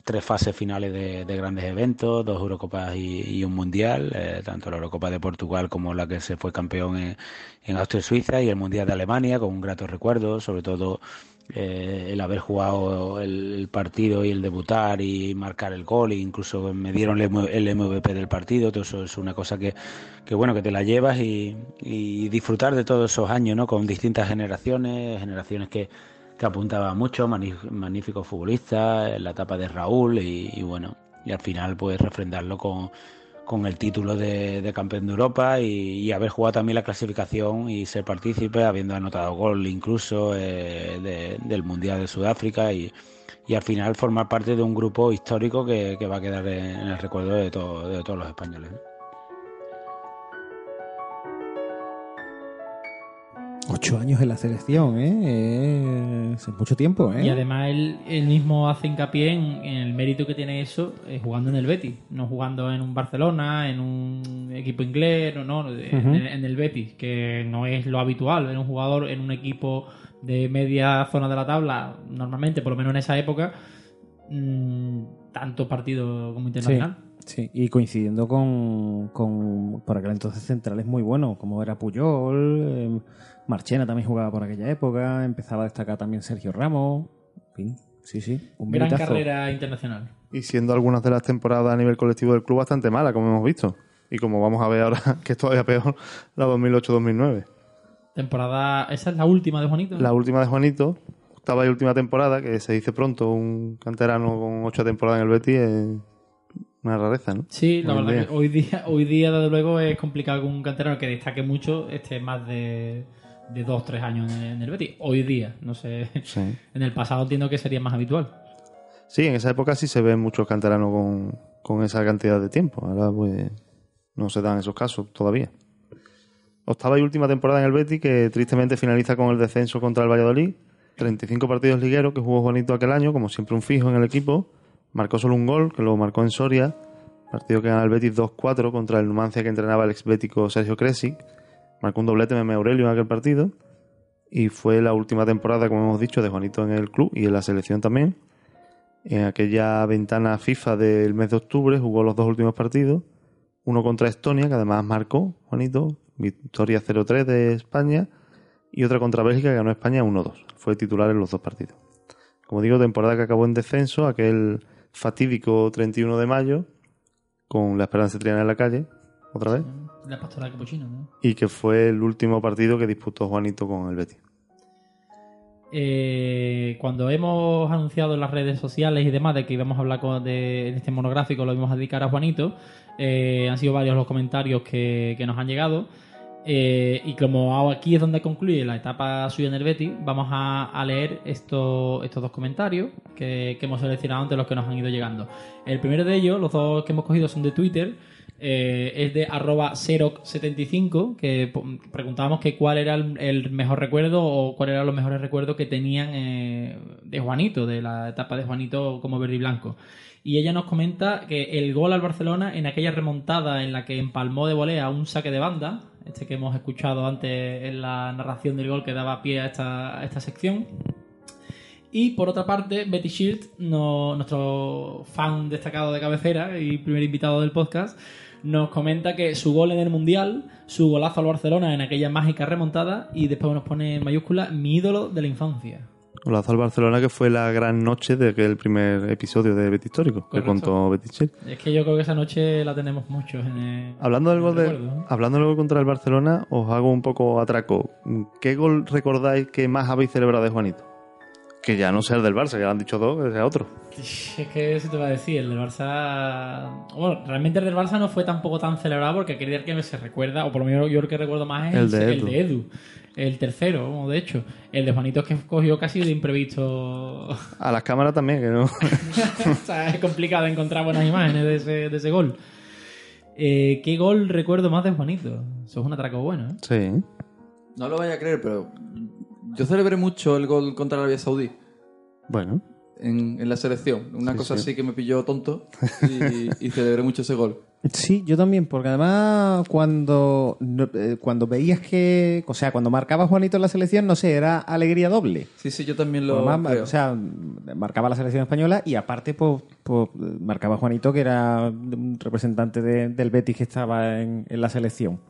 tres fases finales de, de grandes eventos, dos Eurocopas y, un Mundial, eh, tanto la Eurocopa de Portugal como la que se fue campeón en, en Austria y Suiza y el Mundial de Alemania, con un grato recuerdo, sobre todo eh, el haber jugado el, partido y el debutar y marcar el gol, e incluso me dieron el, MVP del partido, todo eso es una cosa que, que bueno, que te la llevas y, disfrutar de todos esos años, ¿no? Con distintas generaciones, generaciones que, que apuntaban mucho, magníficos futbolistas, la etapa de Raúl y, y bueno, y al final pues refrendarlo con, con el título de, campeón de Europa y, haber jugado también la clasificación y ser partícipe, habiendo anotado gol incluso eh, de- del Mundial de Sudáfrica y, al final formar parte de un grupo histórico que, que va a quedar en, en el recuerdo de, todo- de todos los españoles. Ocho años en la selección, ¿eh? Es mucho tiempo, ¿eh? Y además él, él mismo hace hincapié en, en el mérito que tiene eso eh, jugando en el Betis, no jugando en un Barcelona, en un equipo inglés, no, no, en, el, en el Betis, que no es lo habitual ver un jugador en un equipo de media zona de la tabla, normalmente, por lo menos en esa época, mm, tanto partido como internacional. Sí, y coincidiendo con, con por aquel entonces centrales muy buenos, como era Puyol, eh, Marchena también jugaba por aquella época, empezaba a destacar también Sergio Ramos, en fin, Sí, sí. Un Gran minutazo. carrera internacional. Y siendo algunas de las temporadas a nivel colectivo del club bastante malas, como hemos visto. Y como vamos a ver ahora, que es todavía peor, la 2008-2009. Temporada. Esa es la última de Juanito. La última de Juanito, octava y última temporada, que se dice pronto, un canterano con ocho temporadas en el Betis, es una rareza, ¿no? Sí, la Hoy verdad día. que hoy día, hoy día, desde luego, es complicado que un canterano que destaque mucho esté más de, de dos, tres años en el, en el Betis. Hoy día, no sé. Sí. En el pasado entiendo que sería más habitual. Sí, en esa época sí se ven muchos canteranos con, con esa cantidad de tiempo. Ahora, pues, no se dan esos casos todavía. Octava y última temporada en el Betis, que tristemente finaliza con el descenso contra el Valladolid. 35 partidos ligueros que jugó Juanito aquel año, como siempre un fijo en el equipo. Marcó solo un gol, que lo marcó en Soria. Partido que gana el Betis 2-4 contra el Numancia que entrenaba el exbético Sergio Kresic. Marcó un doblete Meme Aurelio en aquel partido. Y fue la última temporada, como hemos dicho, de Juanito en el club y en la selección también. En aquella ventana FIFA del mes de octubre jugó los dos últimos partidos. Uno contra Estonia, que además marcó, Juanito, victoria 0-3 de España. Y otra contra Bélgica, que ganó España 1-2. Fue titular en los dos partidos. Como digo, temporada que acabó en descenso, aquel fatídico 31 de mayo, con la Esperanza Triana en la calle, otra vez. La pastora capuchino, ¿no? Y que fue el último partido que disputó Juanito con el Betis. Eh, cuando hemos anunciado en las redes sociales y demás de que íbamos a hablar con- de, en este monográfico, lo íbamos a dedicar a Juanito, eh, han sido varios los comentarios que, que nos han llegado. Eh, y como aquí es donde concluye la etapa suya en el Betis, vamos a, a leer estos, estos dos comentarios que, que hemos seleccionado entre los que nos han ido llegando. El primero de ellos, los dos que hemos cogido son de Twitter, eh, es de arroba Seroc75, que preguntábamos que cuál era el, mejor recuerdo o cuáles eran los mejores recuerdos que tenían eh, de Juanito, de la etapa de Juanito como verde y blanco. Y ella nos comenta que el gol al Barcelona en aquella remontada en la que empalmó de volea un saque de banda, este que hemos escuchado antes en la narración del gol que daba pie a esta, esta sección. Y por otra parte, Betty Shield, nuestro fan destacado de cabecera y primer invitado del podcast, nos comenta que su gol en el Mundial, su golazo al Barcelona en aquella mágica remontada y después nos pone en mayúscula mi ídolo de la infancia. Golazo al Barcelona, que fue la gran noche de aquel primer episodio de Betis Histórico, que contó Betis. Es que yo creo que esa noche la tenemos muchos en el... Hablando del en gol el de, hablando del gol contra el Barcelona, os hago un poco atraco. ¿Qué gol recordáis que más habéis celebrado de Juanito? Que ya no sea el del Barça, ya lo han dicho dos, que sea otro. Es que eso te va a decir, el del Barça... Bueno, realmente el del Barça no fue tampoco tan celebrado porque aquel día que se recuerda, o por lo menos yo el que recuerdo más es El de el Edu. de Edu. El tercero, de hecho. El de Juanito es que cogió casi de imprevisto. A las cámaras también, que no. o sea, es complicado encontrar buenas imágenes de ese, de ese gol. Eh, ¿Qué gol recuerdo más de Juanito? Eso es un atraco bueno, ¿eh? sí. No lo vaya a creer, pero yo celebré mucho el gol contra Arabia Saudí Bueno, en, en la selección. Una Sí, cosa sí. así que me pilló tonto y, y celebré mucho ese gol. Sí, yo también, porque además cuando, eh, cuando veías que, o sea, cuando marcaba Juanito en la selección, no sé, era alegría doble. Sí, sí, yo también lo Además, creo. o sea, marcaba la selección española y aparte, pues, pues, marcaba Juanito, que era un representante de- del Betis que estaba en, en la selección.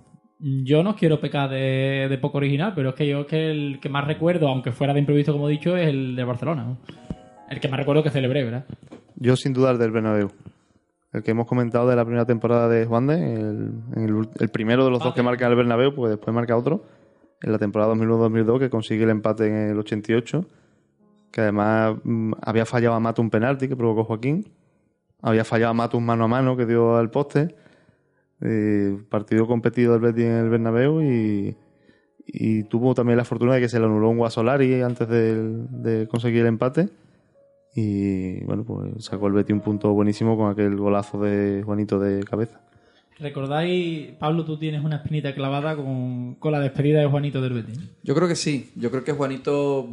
Yo no quiero pecar de, de poco original, pero es que yo que el que más recuerdo, aunque fuera de imprevisto como he dicho, es el de Barcelona. ¿no? El que más recuerdo que celebré, ¿verdad? yo sin dudar del Bernabéu. El que hemos comentado de la primera temporada de Juan de, el primero de los dos que marca el Bernabéu, pues después marca otro, en la temporada 2001-2002, que consigue el empate en el 88, que además mm, había fallado a Mato un penalti que provocó Joaquín, había fallado a Mato un mano a mano que dio al poste, eh, partido competido del Betis en el Bernabéu y, y tuvo también la fortuna de que se le anuló un Guasolari antes de, de conseguir el empate. Y bueno, pues sacó el Betis un punto buenísimo con aquel golazo de Juanito de cabeza. ¿Recordáis, Pablo, tú tienes una espinita clavada con, con la despedida de Juanito del Betis? Yo creo que sí. Yo creo que Juanito,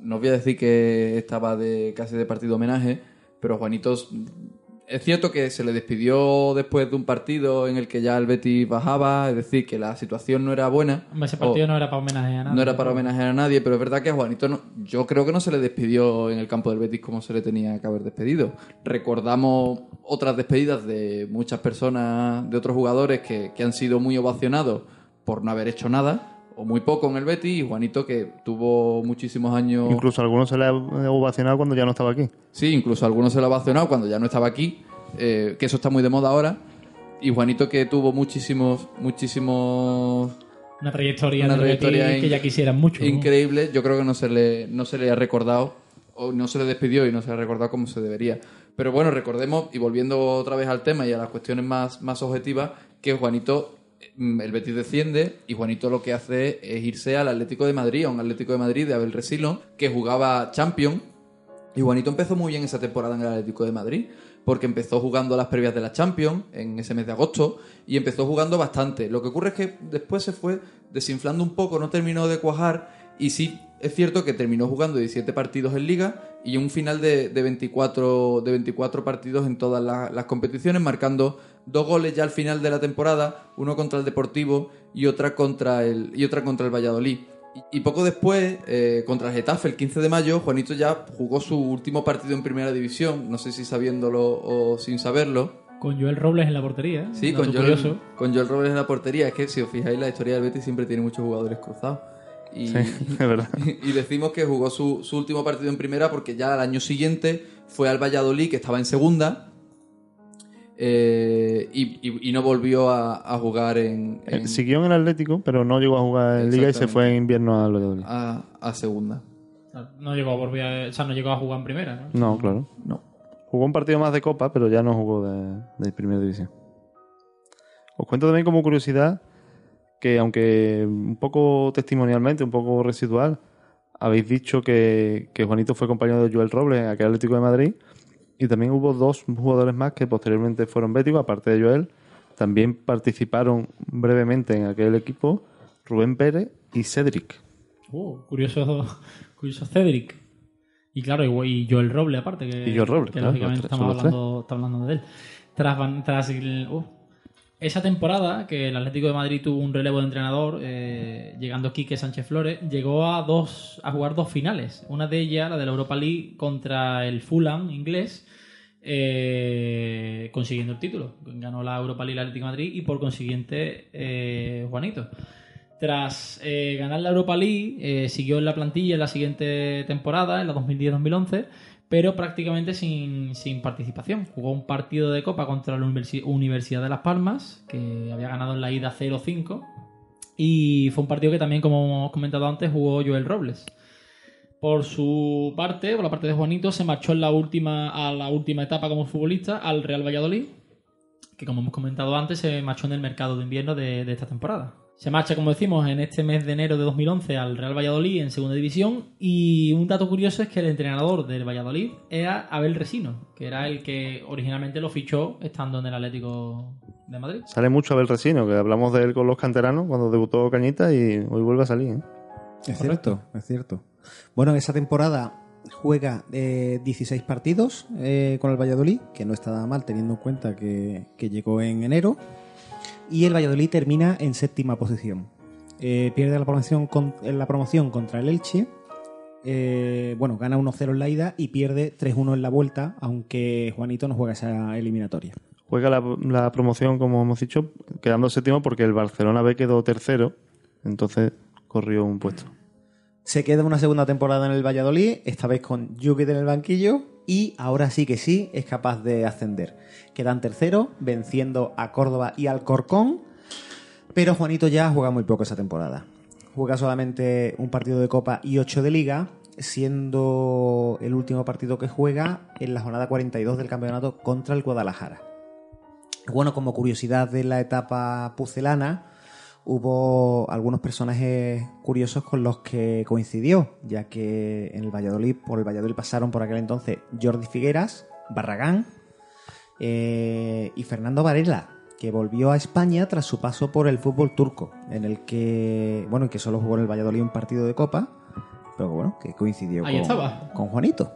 no os voy a decir que estaba de casi de partido homenaje, pero Juanito es cierto que se le despidió después de un partido en el que ya el Betis bajaba, es decir, que la situación no era buena. Hombre, Ese partido no era para homenaje a nada. no era para homenajear a nadie, pero es verdad que a Juanito no- yo creo que no se le despidió en el campo del Betis como se le tenía que haber despedido. Recordamos otras despedidas de muchas personas, de otros jugadores que, que han sido muy ovacionados por no haber hecho nada o muy poco en el Betis, y Juanito que tuvo muchísimos años... Incluso a algunos se le ha ovacionado cuando ya no estaba aquí. Sí, incluso a algunos se lo ha ovacionado cuando ya no estaba aquí, eh, que eso está muy de moda ahora. Y Juanito que tuvo muchísimos, muchísimos Una trayectoria, Una Betis trayectoria que ya quisieran mucho. ¿no? increíble. Yo creo que no se le, no se le ha recordado, o no se le despidió y no se le ha recordado como se debería. Pero bueno, recordemos, y volviendo otra vez al tema y a las cuestiones más, más objetivas, que Juanito, el Betis desciende, y Juanito lo que hace es irse al Atlético de Madrid, a un Atlético de Madrid de Abel Resilo, que jugaba Champions, y Juanito empezó muy bien esa temporada en el Atlético de Madrid, porque empezó jugando las previas de la Champions en ese mes de agosto y empezó jugando bastante. Lo que ocurre es que después se fue desinflando un poco, no terminó de cuajar y sí es cierto que terminó jugando 17 partidos en liga y un final de, de 24, de 24 partidos en todas la- las competiciones, marcando dos goles ya al final de la temporada, uno contra el Deportivo y otra contra el, y otra contra el Valladolid. Y, y poco después, eh, contra el Getafe, el 15 de mayo, Juanito ya jugó su último partido en Primera División, no sé si sabiéndolo o sin saberlo. Con Joel Robles en la portería. Sí, con. Joel, con Joel Robles en la portería. Es que si os fijáis, la historia del Betis siempre tiene muchos jugadores cruzados. Y, Sí, es verdad. y decimos que jugó su, su último partido en primera porque ya al año siguiente fue al Valladolid, que estaba en segunda, eh, y, y- y no volvió a, a jugar en, en- Eh, Siguió en el Atlético, pero no llegó a jugar en Liga y se fue en invierno al Valladolid. a, a segunda. No llegó a volver a- o sea, no llegó a jugar en primera, ¿no? No, claro. No. Jugó un partido más de Copa, pero ya no jugó de, de Primera División. Os cuento también como curiosidad que, aunque un poco testimonialmente, un poco residual, habéis dicho que, que Juanito fue compañero de Joel Robles en aquel Atlético de Madrid y también hubo dos jugadores más que posteriormente fueron béticos, aparte de Joel. También participaron brevemente en aquel equipo Rubén Pérez y Cedric. Uh, curioso, curioso Cedric. Y claro, y, Joel Roble aparte, que, Y Joel Roble, que claro, lógicamente estamos hablando, estamos hablando de él. Tras, tras el- uh, esa temporada que el Atlético de Madrid tuvo un relevo de entrenador, eh, llegando Quique Sánchez Flores, llegó a dos a jugar dos finales. Una de ellas, la de la Europa League contra el Fulham inglés, eh, consiguiendo el título. Ganó la Europa League el Atlético de Madrid y por consiguiente eh, Juanito. Tras eh, ganar la Europa League, siguió en la plantilla en la siguiente temporada, en la 2010-2011, pero prácticamente sin, sin participación. Jugó un partido de Copa contra la Universi- Universidad de Las Palmas, que había ganado en la ida 0-5, y fue un partido que también, como hemos comentado antes, jugó Joel Robles. Por su parte, por la parte de Juanito, se marchó en la última, a la última etapa como futbolista al Real Valladolid, que como hemos comentado antes, se marchó en el mercado de invierno de esta temporada. Se marcha, como decimos, en este mes de enero de 2011 al Real Valladolid en segunda división. Y un dato curioso es que el entrenador del Valladolid era Abel Resino, que era el que originalmente lo fichó estando en el Atlético de Madrid. Sale mucho Abel Resino, que hablamos de él con los canteranos cuando debutó Cañita y hoy vuelve a salir. ¿eh? Es cierto, es cierto. Bueno, en esa temporada juega eh, 16 partidos eh, con el Valladolid, que no está nada mal teniendo en cuenta que, que llegó en enero. Y el Valladolid termina en séptima posición. Eh, pierde la promoción, en la promoción contra el Elche. Eh, bueno, gana 1-0 en la ida y pierde 3-1 en la vuelta, aunque Juanito no juega esa eliminatoria. Juega la, la promoción, como hemos dicho, quedando séptimo porque el Barcelona B quedó tercero, entonces corrió un puesto. Se queda una segunda temporada en el Valladolid, esta vez con Jukic en el banquillo, y ahora sí que sí es capaz de ascender. Quedan tercero, venciendo a Córdoba y al Corcón, pero Juanito ya juega muy poco esa temporada. Juega solamente un partido de Copa y ocho de Liga, siendo el último partido que juega en la jornada 42 del campeonato contra el Guadalajara. Bueno, como curiosidad de la etapa pucelana, hubo algunos personajes curiosos con los que coincidió, ya que en el Valladolid, por el Valladolid pasaron por aquel entonces Jordi Figueras, Barragán eh, y Fernando Varela, que volvió a España tras su paso por el fútbol turco, en el que, bueno, en que solo jugó en el Valladolid un partido de copa, pero bueno, que coincidió Ahí con, con Juanito.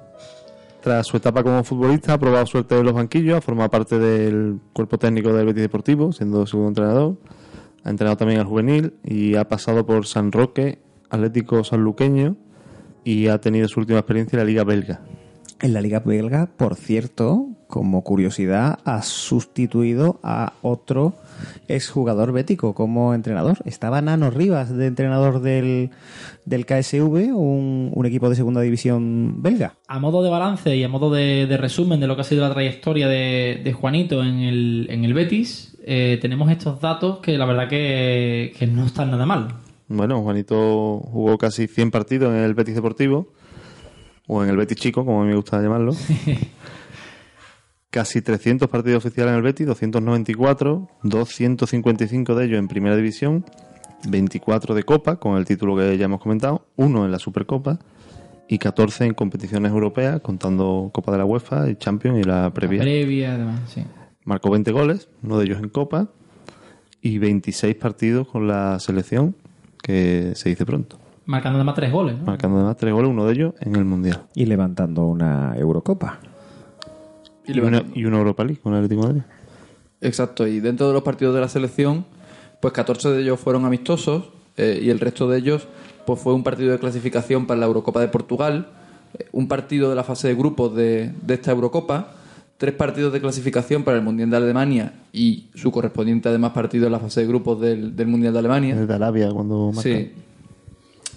Tras su etapa como futbolista, ha probado suerte en los banquillos, ha formado parte del cuerpo técnico del Betis Deportivo, siendo segundo entrenador. Ha entrenado también al juvenil y ha pasado por San Roque, Atlético Sanluqueño y ha tenido su última experiencia en la Liga Belga. En la Liga Belga, por cierto, como curiosidad, ha sustituido a otro exjugador bético como entrenador. Estaba Nano Rivas de entrenador del, del KSV, un, un equipo de segunda división belga. A modo de balance y a modo de, de resumen de lo que ha sido la trayectoria de, de Juanito en el, en el Betis, eh, tenemos estos datos que la verdad que, que no están nada mal. Bueno, Juanito jugó casi 100 partidos en el Betis Deportivo, o en el Betis Chico, como a mí me gusta llamarlo. casi 300 partidos oficiales en el Betis, 294, 255 de ellos en Primera División, 24 de Copa, con el título que ya hemos comentado, uno en la Supercopa y 14 en competiciones europeas, contando Copa de la UEFA, y Champions y la previa. Previa, además, sí. Marcó 20 goles, uno de ellos en Copa, y 26 partidos con la selección, que se dice pronto. Marcando además tres goles. ¿no? Marcando además tres goles, uno de ellos en el Mundial. Y levantando una Eurocopa. Y Y, una, y una Europa League con el Atlético de Madrid. Exacto, y dentro de los partidos de la selección, pues 14 de ellos fueron amistosos eh, y el resto de ellos pues fue un partido de clasificación para la Eurocopa de Portugal, eh, un partido de la fase de grupos de, de esta Eurocopa, tres partidos de clasificación para el Mundial de Alemania y su correspondiente además partido en la fase de grupos del, del Mundial de Alemania. El de Arabia cuando marca. Sí.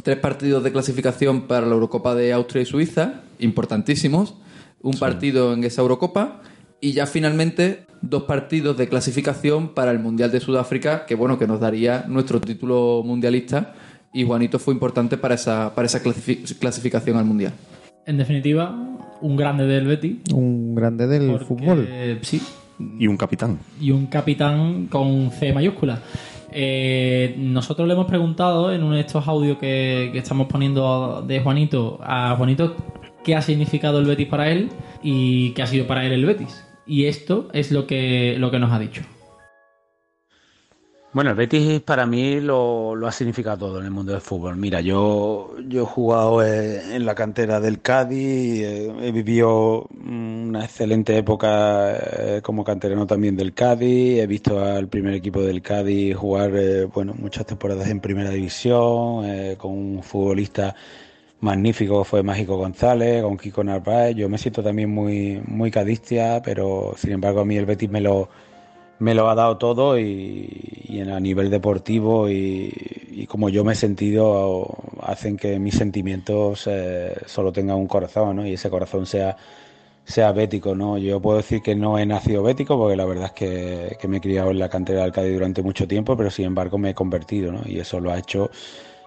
Tres partidos de clasificación para la Eurocopa de Austria y Suiza, importantísimos. Un partido en esa Eurocopa. Y ya finalmente dos partidos de clasificación para el Mundial de Sudáfrica, que bueno, que nos daría nuestro título mundialista. Y Juanito fue importante para esa, para esa clasifi- clasificación al Mundial. En definitiva, un grande del Betis. Un grande del porque, fútbol. Sí, Y un capitán. y un capitán con C mayúscula. Eh, nosotros le hemos preguntado en uno de estos audios que, que estamos poniendo de Juanito a Juanito qué ha significado el Betis para él y qué ha sido para él el Betis. Y esto es lo que, lo que nos ha dicho. Bueno, el Betis para mí lo, ha significado todo en el mundo del fútbol. Mira, yo, yo he jugado en la cantera del Cádiz, eh, he vivido una excelente época eh, como canterano también del Cádiz, he visto al primer equipo del Cádiz jugar eh, bueno, muchas temporadas en primera división, con un futbolista magnífico que fue Mágico González, con Kiko Narváez. Yo me siento también muy, muy cadistia, pero sin embargo a mí el Betis me lo me lo ha dado todo y, y a nivel deportivo y, como yo me he sentido hacen que mis sentimientos eh, solo tengan un corazón ¿no? y ese corazón sea sea bético no yo puedo decir que no he nacido bético porque la verdad es que, que me he criado en la cantera del Cádiz durante mucho tiempo pero sin embargo me he convertido ¿no? y eso lo ha hecho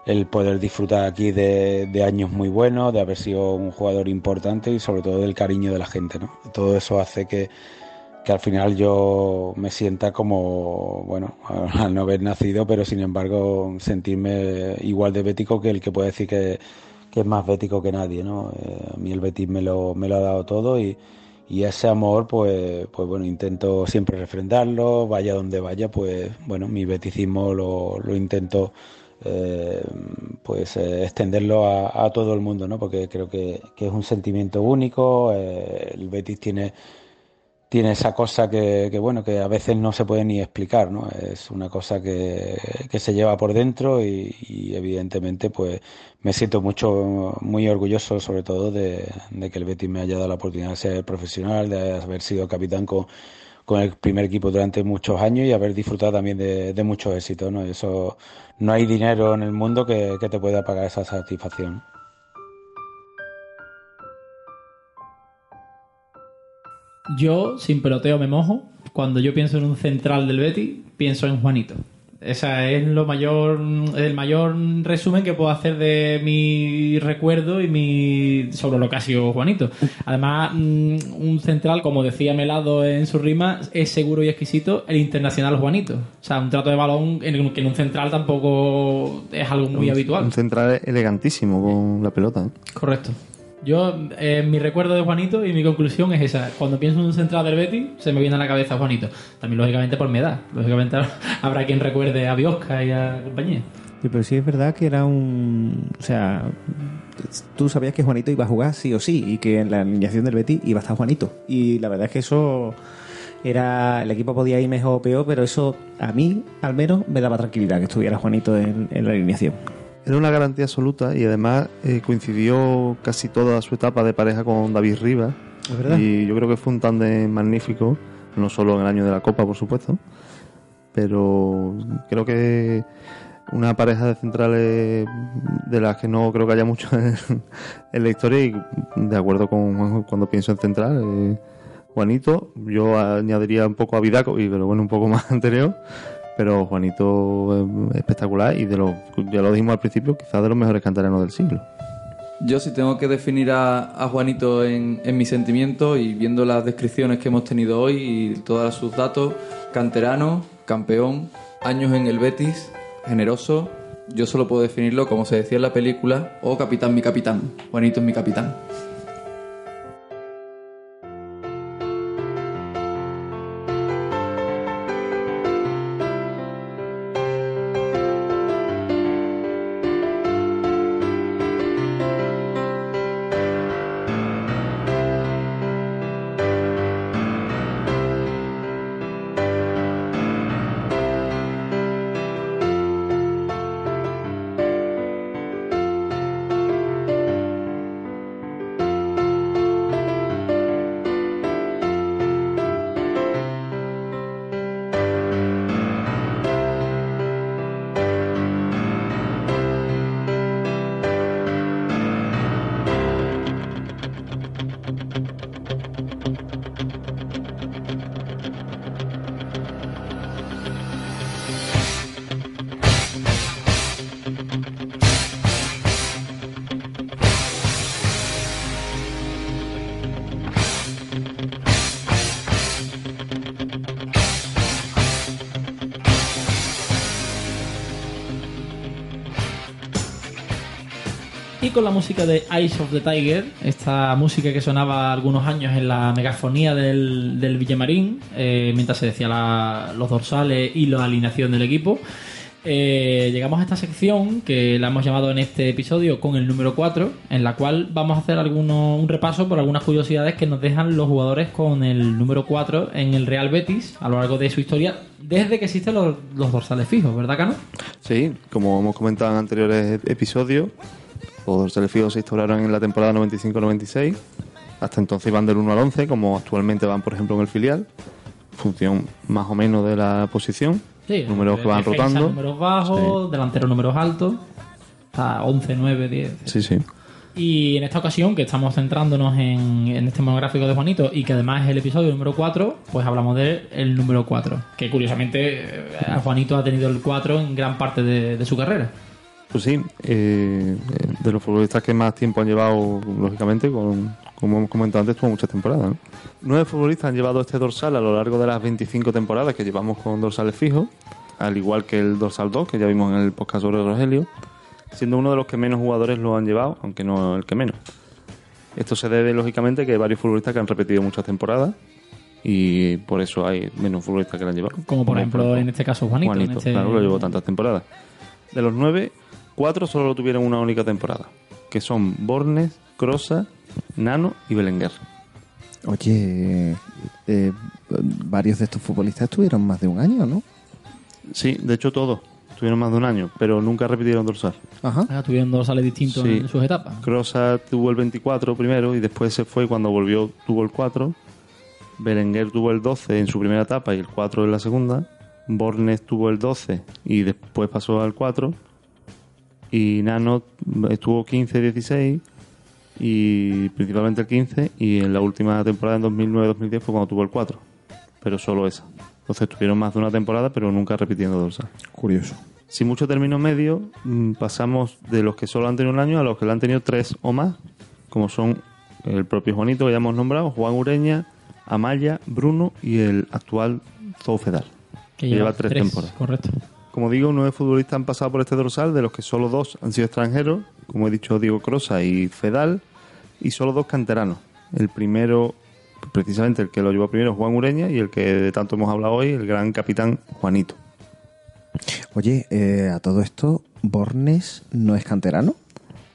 el poder disfrutar aquí de, de años muy buenos de haber sido un jugador importante y sobre todo del cariño de la gente ¿no? todo eso hace que que al final yo me sienta como, bueno, al no haber nacido, pero sin embargo sentirme igual de bético que el que puede decir que, que es más bético que nadie, ¿no? Eh, a mí el Betis me lo, me lo ha dado todo y, y ese amor, pues, pues bueno, intento siempre refrendarlo, vaya donde vaya, pues bueno, mi beticismo lo, lo intento eh, pues eh, extenderlo a, a todo el mundo, ¿no? Porque creo que, que es un sentimiento único, el Betis tiene tiene esa cosa que, que, bueno que a veces no se puede ni explicar no es una cosa que, que se lleva por dentro y, evidentemente pues me siento mucho muy orgulloso sobre todo de, de que el Betis me haya dado la oportunidad de ser profesional de haber sido capitán con, con el primer equipo durante muchos años y haber disfrutado también de, de muchos éxitos no eso no hay dinero en el mundo que, que te pueda pagar esa satisfacción Yo, sin peloteo, me mojo. Cuando yo pienso en un central del Betis, pienso en Juanito. Esa es lo mayor, el mayor resumen que puedo hacer de mi recuerdo y mi sobre lo que ha sido Juanito. Además, mm, un central, como decía Melado en su rima, es seguro y exquisito el internacional Juanito. O sea, un trato de balón en el que en un central tampoco es algo muy habitual. Un central elegantísimo con la pelota. ¿eh? Correcto. Yo, eh, mi recuerdo de Juanito y mi conclusión es esa. Cuando pienso en un central del Betis, se me viene a la cabeza Juanito. También, lógicamente, por mi edad. Lógicamente, habrá quien recuerde a Biosca y a compañía. Pero sí es verdad que era un... O sea, tú sabías que Juanito iba a jugar sí o sí y que en la alineación del Betis iba a estar Juanito. Y la verdad es que eso era... El equipo podía ir mejor o peor, pero eso a mí, al menos, me daba tranquilidad que estuviera Juanito en la alineación. Era una garantía absoluta y además eh, coincidió casi toda su etapa de pareja con David Rivas. Es verdad. Y yo creo que fue un tándem magnífico, no solo en el año de la Copa, por supuesto, pero creo que una pareja de centrales de las que no creo que haya mucho en, en la historia y de acuerdo con Juanjo cuando pienso en central. eh, Juanito, yo añadiría un poco a Vidaco y pero bueno, un poco más anterior, pero Juanito eh, espectacular y de los, ya lo dijimos al principio, quizás de los mejores canteranos del siglo. Yo si tengo que definir a, Juanito en, en mis sentimientos y viendo las descripciones que hemos tenido hoy y todos sus datos, canterano, campeón, años en el Betis, generoso, yo solo puedo definirlo como se decía en la película, o capitán mi capitán, Juanito es mi capitán. Con la música de Eyes of the Tiger, esta música que sonaba algunos años en la megafonía del, del Villamarín, eh, mientras se decía la- los dorsales y la alineación del equipo, eh, llegamos a esta sección que la hemos llamado en este episodio con el número 4, en la cual vamos a hacer alguno, un repaso por algunas curiosidades que nos dejan los jugadores con el número 4 en el Real Betis a lo largo de su historia, desde que existen los, los dorsales fijos, ¿verdad, Cano? Sí, como hemos comentado en anteriores episodios, los dorsales fijos se instauraron en la temporada 95-96. Hasta entonces iban del 1 al 11, como actualmente van, por ejemplo, en el filial. Función más o menos de la posición. Sí, números que van rotando. Números bajos, delanteros números altos. Sea, 11, 9, 10. Sí, sí. Y en esta ocasión, que estamos centrándonos en, en este monográfico de Juanito y que además es el episodio número 4, pues hablamos del el número 4. Que curiosamente eh, Juanito ha tenido el 4 en gran parte de, de su carrera. Pues sí, eh, de los futbolistas que más tiempo han llevado, lógicamente, con, como hemos comentado antes, tuvo muchas temporadas. ¿no? Nueve futbolistas han llevado este dorsal a lo largo de las 25 temporadas que llevamos con dorsales fijos, al igual que el dorsal 2, que ya vimos en el podcast sobre Rogelio, siendo uno de los que menos jugadores lo han llevado, aunque no el que menos. Esto se debe, lógicamente, que hay varios futbolistas que han repetido muchas temporadas y por eso hay menos futbolistas que lo han llevado. Como por ejemplo en este caso Juanito. en Juanito, este- claro, lo llevó tantas temporadas. De los nueve, cuatro solo lo tuvieron una única temporada, que son Bornes, Crosa, Nano y Belenguer. Oye, eh, varios de estos futbolistas estuvieron más de un año, ¿no? Sí, de hecho todos tuvieron más de un año, pero nunca repitieron dorsal. Ajá. Ah, tuvieron dorsales distintos Sí. en sus etapas. Crosa tuvo el 24 primero y después se fue y cuando volvió tuvo el 4. Berenguer tuvo el 12 en su primera etapa y el 4 en la segunda. Bornes tuvo el 12 y después pasó al 4. Y Nano estuvo 15-16 y principalmente el 15 y en la última temporada en 2009-2010 fue cuando tuvo el 4. Pero solo esa. Entonces tuvieron más de una temporada pero nunca repitiendo dorsal. Curioso. Sin mucho término medio, mm, pasamos de los que solo han tenido un año a los que lo han tenido tres o más, como son el propio Juanito que ya hemos nombrado, Juan Ureña, Amaya, Bruno y el actual Zoufedal. Que lleva tres temporadas. Correcto. Como digo, nueve futbolistas han pasado por este dorsal, de los que solo dos han sido extranjeros, como he dicho, Diego Crosa y Fedal, y solo dos canteranos. El primero, precisamente el que lo llevó primero, Juan Ureña, y el que de tanto hemos hablado hoy, el gran capitán Juanito. Oye, eh, a todo esto, ¿Bornes no es canterano?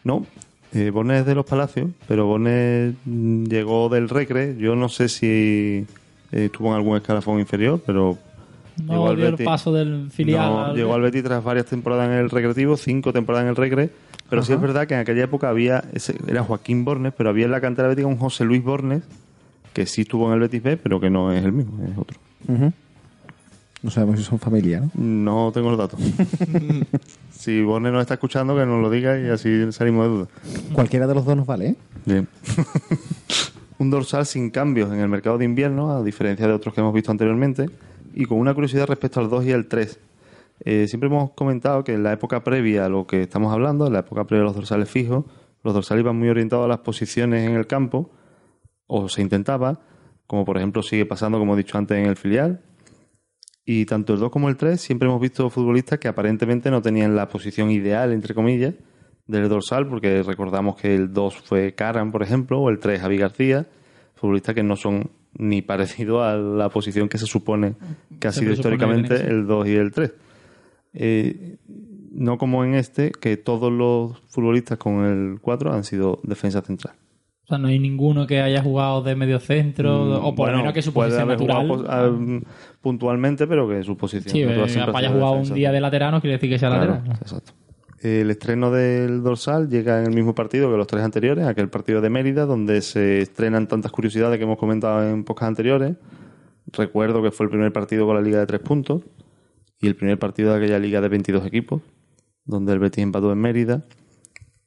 No, eh, Bornes es de los Palacios, pero Bornes mm, llegó del Recre. Yo no sé si eh, estuvo en algún escalafón inferior, pero No Llegó al dio el Betis. paso del filial. No, al- llegó al Betis tras varias temporadas en el recreativo, cinco temporadas en el recre, pero sí es verdad que en aquella época había, ese- era Joaquín Bornes, pero había en la cantera bética un José Luis Bornes, que sí estuvo en el Betis B, pero que no es el mismo, es otro. No sabemos si son familia, ¿no? No tengo los datos. si Bornes nos está escuchando, que nos lo diga y así salimos de duda. Cualquiera de los dos nos vale, ¿eh? Bien. un dorsal sin cambios en el mercado de invierno, a diferencia de otros que hemos visto anteriormente, y con una curiosidad respecto al 2 y al 3. Eh, siempre hemos comentado que en la época previa a lo que estamos hablando, en la época previa a los dorsales fijos, los dorsales iban muy orientados a las posiciones en el campo, o se intentaba, como por ejemplo sigue pasando, como he dicho antes, en el filial. Y tanto el 2 como el 3 siempre hemos visto futbolistas que aparentemente no tenían la posición ideal, entre comillas, del dorsal, porque recordamos que el 2 fue Karan, por ejemplo, o el 3 Javi García, futbolistas que no son ni parecidos a la posición que se supone que ha sido históricamente el 2 y el 3. Eh, no como en este, que todos los futbolistas con el 4 han sido defensa central. O sea, no hay ninguno que haya jugado de medio centro, o por lo Mm, menos que su puede posición haber natural. jugado, pues, ah, puntualmente, pero que su posición Sí, natural eh, haya jugado un día de lateral no quiere decir que sea Claro, lateral. exacto. El estreno del dorsal llega en el mismo partido que los tres anteriores, aquel partido de Mérida, donde se estrenan tantas curiosidades que hemos comentado en pocas anteriores. Recuerdo que fue el primer partido con la liga de tres puntos y el primer partido de aquella liga de 22 equipos, donde el Betis empató en Mérida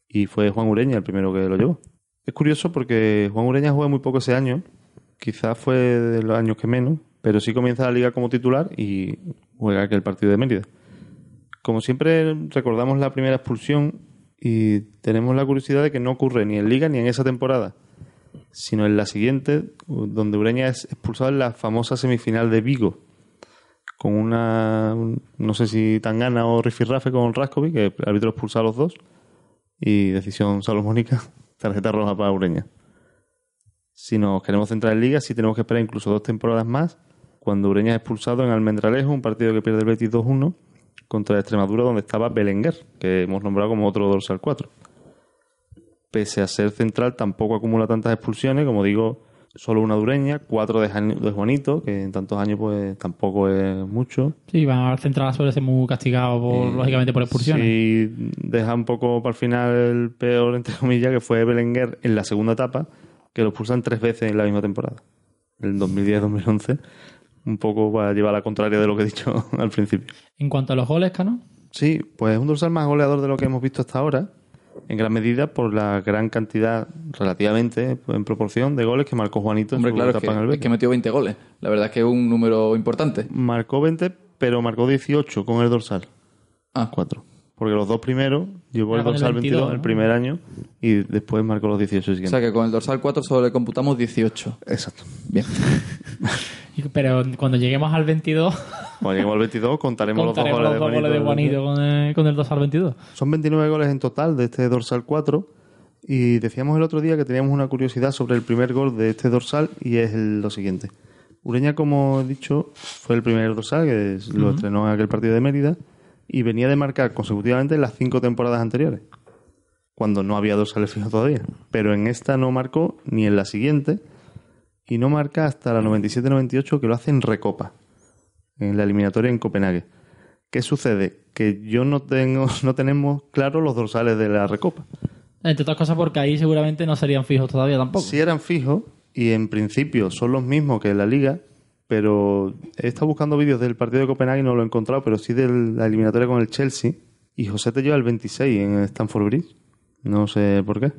y fue Juan Ureña el primero que lo llevó. Es curioso porque Juan Ureña juega muy poco ese año, quizás fue de los años que menos, pero sí comienza la liga como titular y juega aquel partido de Mérida. Como siempre recordamos la primera expulsión y tenemos la curiosidad de que no ocurre ni en Liga ni en esa temporada, sino en la siguiente, donde Ureña es expulsado en la famosa semifinal de Vigo, con una, un- no sé si Tangana o Rifirrafe con Raskovic, que el árbitro expulsa a los dos, y decisión salomónica, tarjeta roja para Ureña. Si nos queremos centrar en Liga, sí tenemos que esperar incluso dos temporadas más, cuando Ureña es expulsado en Almendralejo, un partido que pierde el Betis 2-1, contra Extremadura, donde estaba Belenguer, que hemos nombrado como otro dorsal 4. Pese a ser central, tampoco acumula tantas expulsiones, como digo, solo una dureña, cuatro de, Juanito, que en tantos años pues tampoco es mucho. Sí, van a central suele ser muy castigado, por, lógicamente, por expulsiones. Sí, deja un poco para el final el peor, entre comillas, que fue Belenguer en la segunda etapa, que lo expulsan tres veces en la misma temporada, el 2010-2011, un poco para llevar a la contraria de lo que he dicho al principio. En cuanto a los goles, Cano, Sí, pues es un dorsal más goleador de lo que hemos visto hasta ahora, en gran medida por la gran cantidad, relativamente, en proporción, de goles que marcó Juanito Hombre, en su claro, es etapa en el que, es Betis. que metió 20 goles. La verdad es que es un número importante. Marcó 20, pero marcó 18 con el dorsal. Ah, 4. Porque los dos primeros llevó Ah, el con el dorsal 22, 22, el ¿no? primer año y después marcó los 18 o siguientes. sea que con el dorsal 4 solo le computamos 18. Exacto. Bien. Pero cuando lleguemos al 22, Cuando lleguemos al 22 contaremos, contaremos los los dos dos goles de Juanito con el, con el 2 al 22. Son 29 goles en total de este dorsal 4 y decíamos el otro día que teníamos una curiosidad sobre el primer gol de este dorsal y es el- lo siguiente. Ureña, como he dicho, fue el primer dorsal que es- lo estrenó en aquel partido de Mérida y venía de marcar consecutivamente las cinco temporadas anteriores, cuando no había dorsales fijos todavía. Pero en esta no marcó ni en la siguiente y no marca hasta la 97-98 que lo hace en Recopa, en la eliminatoria en Copenhague. ¿Qué sucede? Que yo no tengo, no tenemos claros los dorsales de la Recopa. Entre otras cosas porque ahí seguramente no serían fijos todavía tampoco. Sí eran fijos y en principio son los mismos que en la liga, pero he estado buscando vídeos del partido de Copenhague y no lo he encontrado, pero sí de la eliminatoria con el Chelsea y José te lleva el 26 en el Stamford Bridge. No sé por qué.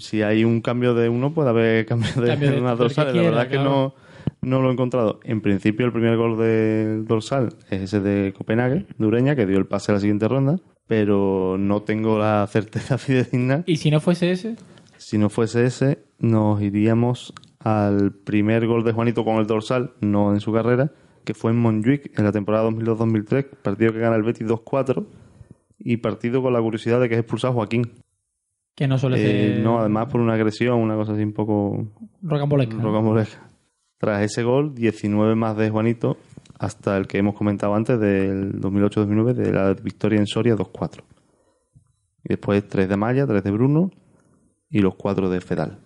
Si hay un cambio de uno, puede haber cambio de, Cambio de- dorsales. La verdad es que no, no lo he encontrado. En principio, el primer gol del dorsal es ese de Copenhague, de Ureña, que dio el pase a la siguiente ronda, pero no tengo la certeza fidedigna Y si no fuese ese, si no fuese ese, nos iríamos al primer gol de Juanito con el dorsal, no en su carrera, que fue en Montjuic en la temporada 2002-2003, partido que gana el Betis 2-4 y partido con la curiosidad de que es expulsado Joaquín. que no suele Eh, ser no, además por una agresión, una cosa así un poco rocambolesca. rocambolesca. Tras ese gol, 19 más de Juanito hasta el que hemos comentado antes del 2008-2009 de la victoria en Soria 2-4. Y después 3 de Maya, 3 de Bruno y los 4 de Fedal.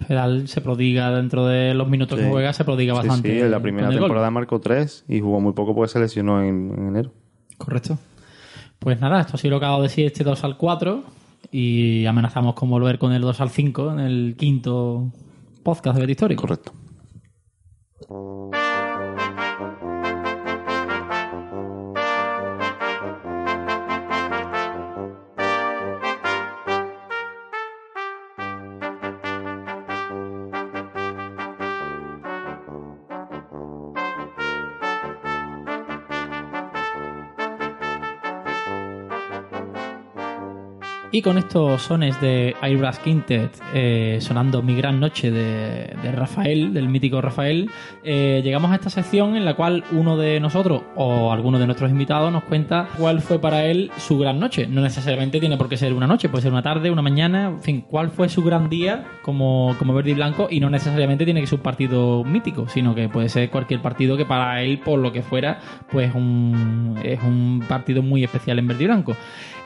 Fedal se prodiga dentro de los minutos que juega, se prodiga Sí, bastante. sí, en la primera gol. temporada marcó tres y jugó muy poco porque se lesionó en, en enero. Correcto. Pues nada, esto ha sido lo que ha dado de sí este 2 al 4 y amenazamos con volver con el 2 al 5 en el quinto podcast de Bet Histórico. Correcto. Y con estos sones de Airbrush Quintet eh, sonando Mi Gran Noche de, Rafael, del mítico Rafael, eh, llegamos a esta sección en la cual uno de nosotros o alguno de nuestros invitados nos cuenta cuál fue para él su gran noche. No necesariamente tiene por qué ser una noche, puede ser una tarde, una mañana, en fin, cuál fue su gran día como, como verde y blanco y no necesariamente tiene que ser un partido mítico, sino que puede ser cualquier partido que para él, por lo que fuera, pues es un partido muy especial en verde y blanco.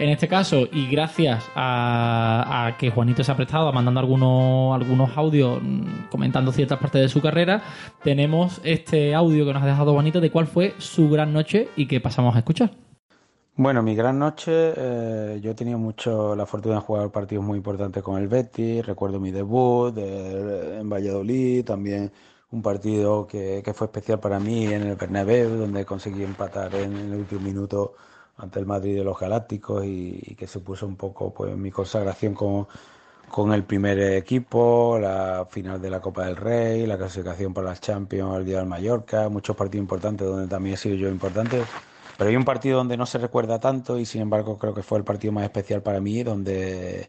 En este caso, y gracias a, que Juanito se ha prestado mandando algunos, algunos audios mm, comentando ciertas partes de su carrera, tenemos este audio que nos ha dejado Juanito de cuál fue su gran noche y que pasamos a escuchar. Bueno, mi gran noche, eh, yo he tenido mucho la fortuna de jugar partidos muy importantes con el Betis, recuerdo mi debut de- en Valladolid, también un partido que fue especial para mí en el Bernabéu, donde conseguí empatar en el último minuto ante el Madrid de los Galácticos y, y que supuso un poco pues mi consagración con, con el primer equipo, la final de la Copa del Rey, la clasificación para las Champions, el día del Mallorca, muchos partidos importantes donde también he sido yo importante. Pero hay un partido donde no se recuerda tanto y sin embargo creo que fue el partido más especial para mí, donde,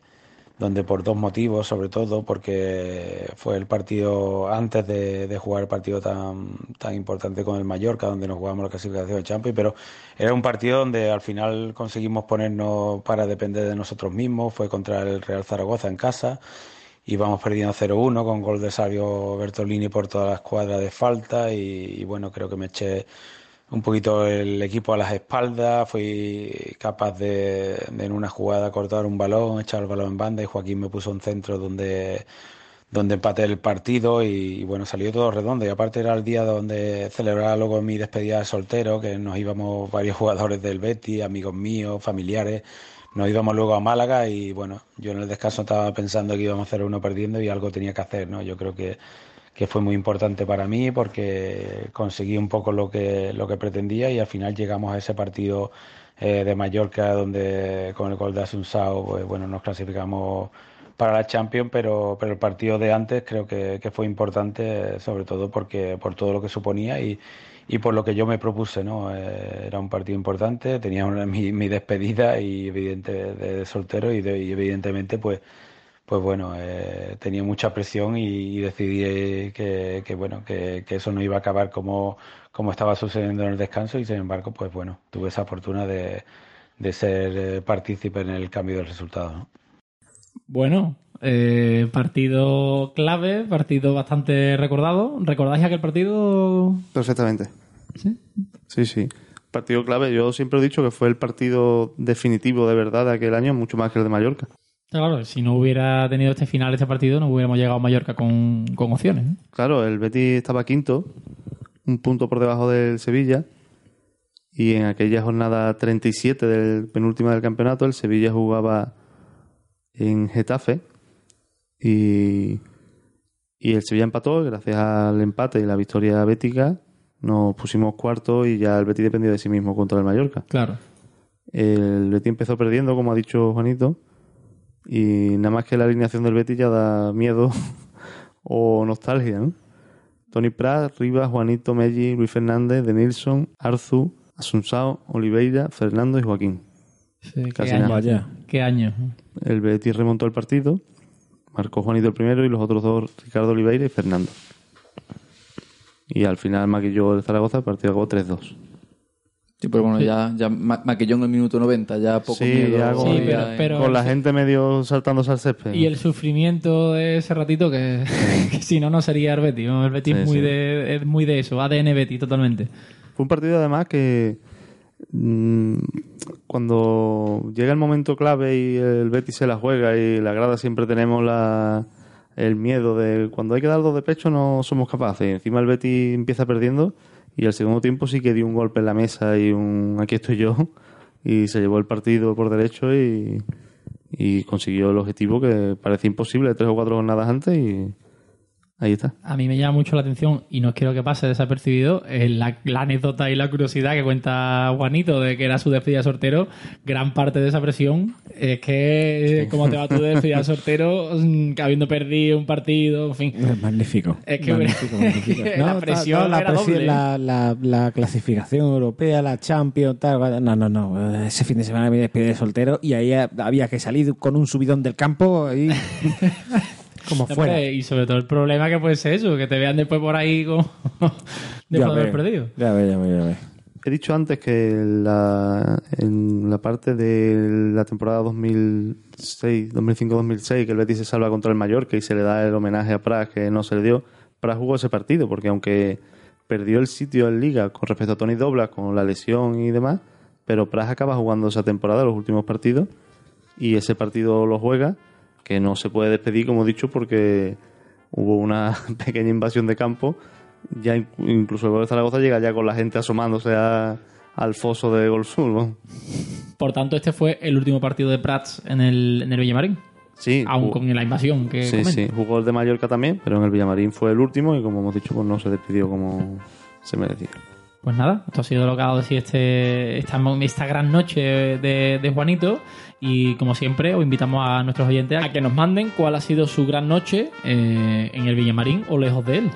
donde por dos motivos, sobre todo porque fue el partido antes de, jugar el partido tan, tan importante con el Mallorca, donde nos jugamos la clasificación de Champions, pero era un partido donde al final conseguimos ponernos para depender de nosotros mismos, fue contra el Real Zaragoza en casa. Íbamos perdiendo 0-1 con gol de Sabio Bertolini por toda la escuadra de falta y, y bueno, creo que me eché un poquito el equipo a las espaldas, fui capaz de, en una jugada cortar un balón, echar el balón en banda y Joaquín me puso un centro donde, donde empaté el partido y, y bueno, salió todo redondo y aparte era el día donde celebraba luego mi despedida de soltero, que nos íbamos varios jugadores del Betis, amigos míos, familiares, nos íbamos luego a Málaga y bueno, yo en el descanso estaba pensando que íbamos 0-1 perdiendo y algo tenía que hacer, ¿no? Yo creo que que fue muy importante para mí porque conseguí un poco lo que, lo que pretendía y al final llegamos a ese partido eh, de Mallorca donde con el gol de Asunsao pues, bueno, nos clasificamos para la Champions, pero, pero el partido de antes creo que, que fue importante, sobre todo porque por todo lo que suponía y, y por lo que yo me propuse, ¿no? Eh, era un partido importante, tenía una- mi, mi despedida y evidente de, de soltero y, de- y evidentemente pues pues bueno, eh, tenía mucha presión y, y decidí que, que, bueno, que, que eso no iba a acabar como, como estaba sucediendo en el descanso y sin embargo, pues bueno, tuve esa fortuna de, de ser eh, partícipe en el cambio del resultado. ¿no? Bueno, eh, partido clave, partido bastante recordado. ¿Recordáis aquel partido? Perfectamente. Sí. Sí, sí. Partido clave. Yo siempre he dicho que fue el partido definitivo de verdad de aquel año, mucho más que el de Mallorca. Claro, si no hubiera tenido este final, este partido, no hubiéramos llegado a Mallorca con, con opciones. ¿eh? Claro, el Betis estaba quinto, un punto por debajo del Sevilla. Y en aquella jornada 37 del penúltima del campeonato, el Sevilla jugaba en Getafe. Y, y el Sevilla empató, gracias al empate y la victoria bética, nos pusimos cuarto y ya el Betis dependía de sí mismo contra el Mallorca. Claro. El Betis empezó perdiendo, como ha dicho Juanito, y nada más que la alineación del Betis ya da miedo o nostalgia, ¿no? Tony Prat, Rivas, Juanito, Melli, Luis Fernández, De Nilsson, Arzu, Asunsao, Oliveira, Fernando y Joaquín. Sí, qué Casi año. nada. Vaya. Qué año. El Betis remontó el partido, marcó Juanito el primero y los otros dos, Ricardo Oliveira y Fernando. Y al final maquilló el Zaragoza, el partido acabó 3-2. Sí, pero bueno, ya, ya ma- maquilló en el minuto 90, ya poco Sí, miedo. ya con- Sí, había pero- en- pero- Con la gente medio saltándose al césped. Y el sufrimiento de ese ratito que, que si no, no sería el Betis. ¿no? El Betis Sí, es, muy sí. De, es muy de eso, ADN Betis totalmente. Fue un partido además que mm, cuando llega el momento clave y el Betis se la juega y la grada siempre tenemos la el miedo de cuando hay que dar dos de pecho no somos capaces. Y encima el Betty empieza perdiendo y el segundo tiempo sí que dio un golpe en la mesa y un aquí estoy yo y se llevó el partido por derecho y, y consiguió el objetivo que parecía imposible tres o cuatro jornadas antes y ahí está. A mí me llama mucho la atención y no quiero que pase desapercibido eh, la, la anécdota y la curiosidad que cuenta Juanito de que era su despedida de sortero. Gran parte de esa presión es que, como te va tu despedida de sortero, mm, que habiendo perdido un partido, en fin. Magnífico. Es que magnífico, magnífico. la No, la, era presión- doble. la, la- la clasificación europea, la Champions, tal. No, no, no. Ese fin de semana me despedí de soltero y ahí había que salir con un subidón del campo y como No, fuera. hombre, Y sobre todo el problema que puede ser eso, que te vean después por ahí como Ya después de haber ves, perdido. Ya ves, ya ya ves. He dicho antes que la, en la parte de la temporada 2006, 2005-2006, que el Betis se salva contra el Mallorca y se le da el homenaje a Pras que no se le dio, Pras jugó ese partido porque aunque perdió el sitio en Liga con respecto a Tony Doblas con la lesión y demás, pero Pras acaba jugando esa temporada, los últimos partidos, y ese partido lo juega, que no se puede despedir, como he dicho, porque hubo una pequeña invasión de campo. Ya in- incluso el gol de Zaragoza llega ya con la gente asomándose a- al foso de Gol Sur. ¿no? Por tanto, este fue el último partido de Prats en el, en el Villamarín. Sí, Aún jugó- con la invasión que sí, comenta. sí, jugó el de Mallorca también, pero en el Villamarín fue el último y como hemos dicho, pues no se despidió como se merecía. Pues nada, esto ha sido lo que ha dado de sí este, esta, esta gran noche de, de Juanito. Y como siempre, os invitamos a nuestros oyentes a que nos manden cuál ha sido su gran noche eh, en el Villamarín o lejos de él.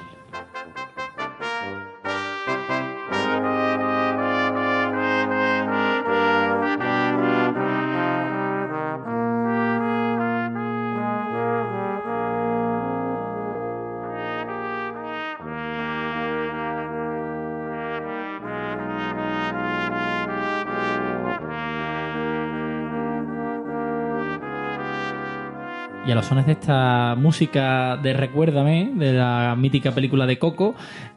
A los sones de esta música de Recuérdame, de la mítica película de Coco,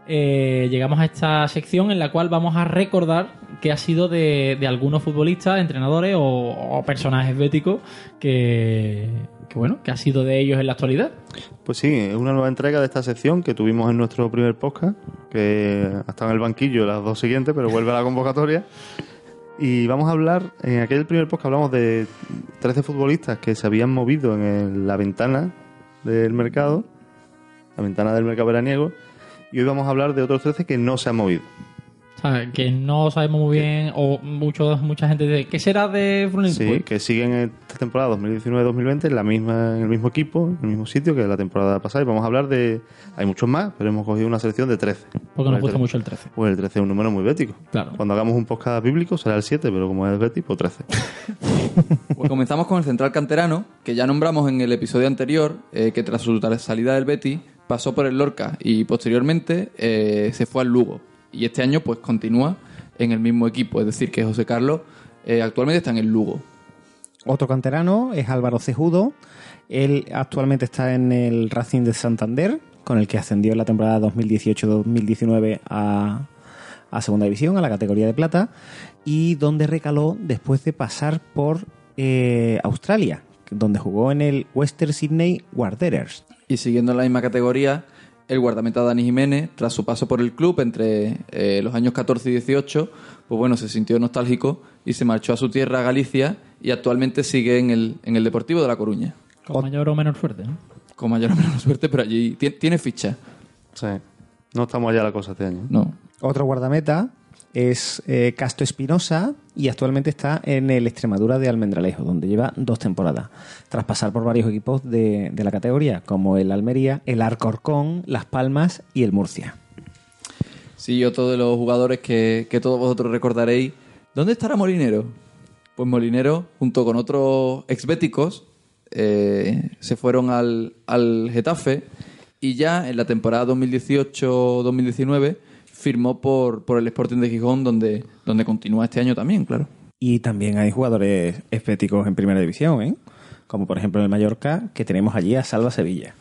eh, llegamos a esta sección en la cual vamos a recordar qué ha sido de, algunos futbolistas, entrenadores o, personajes béticos que, que, bueno, que ha sido de ellos en la actualidad. Pues sí, es una nueva entrega de esta sección que tuvimos en nuestro primer podcast, que ha en el banquillo las dos siguientes, pero vuelve a la convocatoria. Y vamos a hablar, en aquel primer podcast hablamos de 13 futbolistas que se habían movido en el- la ventana del mercado, la ventana del mercado veraniego, y hoy vamos a hablar de otros 13 que no se han movido. O sea, que no sabemos muy bien, o mucho, mucha gente dice, ¿qué será de Fluminense? Sí, Pues, que siguen esta temporada 2019-2020 en la misma, en el mismo equipo, en el mismo sitio que la temporada pasada. Y vamos a hablar de. Hay muchos más, pero hemos cogido una selección de 13. porque nos gusta mucho el 13. Pues el 13 es un número muy bético. Claro. Cuando hagamos un podcast bíblico será el 7, pero como es Betty, pues 13. Pues comenzamos con el central canterano, que ya nombramos en el episodio anterior, eh, que tras su salida del Betty pasó por el Lorca y posteriormente eh, se fue al Lugo. Y este año pues continúa en el mismo equipo, es decir, que José Carlos eh, actualmente está en el Lugo. Otro canterano es Álvaro Cejudo. Él actualmente está en el Racing de Santander, con el que ascendió en la temporada 2018-2019 a, a Segunda División, a la categoría de plata, y donde recaló después de pasar por eh, Australia, donde jugó en el Western Sydney Wanderers. Y siguiendo en la misma categoría, el guardameta Dani Jiménez, tras su paso por el club entre eh, los años 14 y 18, pues bueno, se sintió nostálgico y se marchó a su tierra, Galicia, y actualmente sigue en el, en el Deportivo de La Coruña. Con mayor o menor suerte, ¿no? Con mayor o menor suerte, pero allí ti- tiene ficha. Sí. No estamos allá la cosa este año. No. Otro guardameta es eh, Casto Espinosa y actualmente está en el Extremadura de Almendralejo, donde lleva dos temporadas, tras pasar por varios equipos de, de la categoría, como el Almería, el Arcorcón, Las Palmas y el Murcia. Sí, otro de los jugadores que, que todos vosotros recordaréis. ¿Dónde estará Molinero? Pues Molinero, junto con otros exbéticos, eh, se fueron al, al Getafe y ya en la temporada 2018-2019 firmó por, por el Sporting de Gijón, donde, donde continúa este año también, claro. Y también hay jugadores estéticos en primera división, ¿eh? como por ejemplo en el Mallorca, que tenemos allí a Salva Sevilla,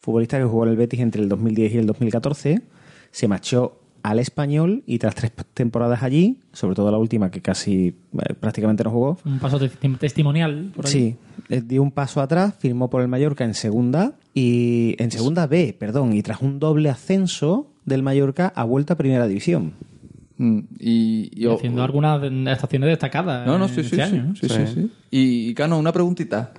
futbolista que jugó en el Betis entre el 2010 y el 2014, se marchó al español y tras tres temporadas allí, sobre todo la última que casi eh, prácticamente no jugó, Un paso testi- testimonial. Por ahí. Sí, eh, dio un paso atrás, firmó por el Mallorca en segunda y en segunda B, perdón, y tras un doble ascenso del Mallorca ha vuelto a primera división. Mm, Y, y- Y haciendo algunas estaciones destacadas. No, no, eh, sí, sí, este sí, año, ¿no? sí, sí, sí. Y, y, Cano, una preguntita.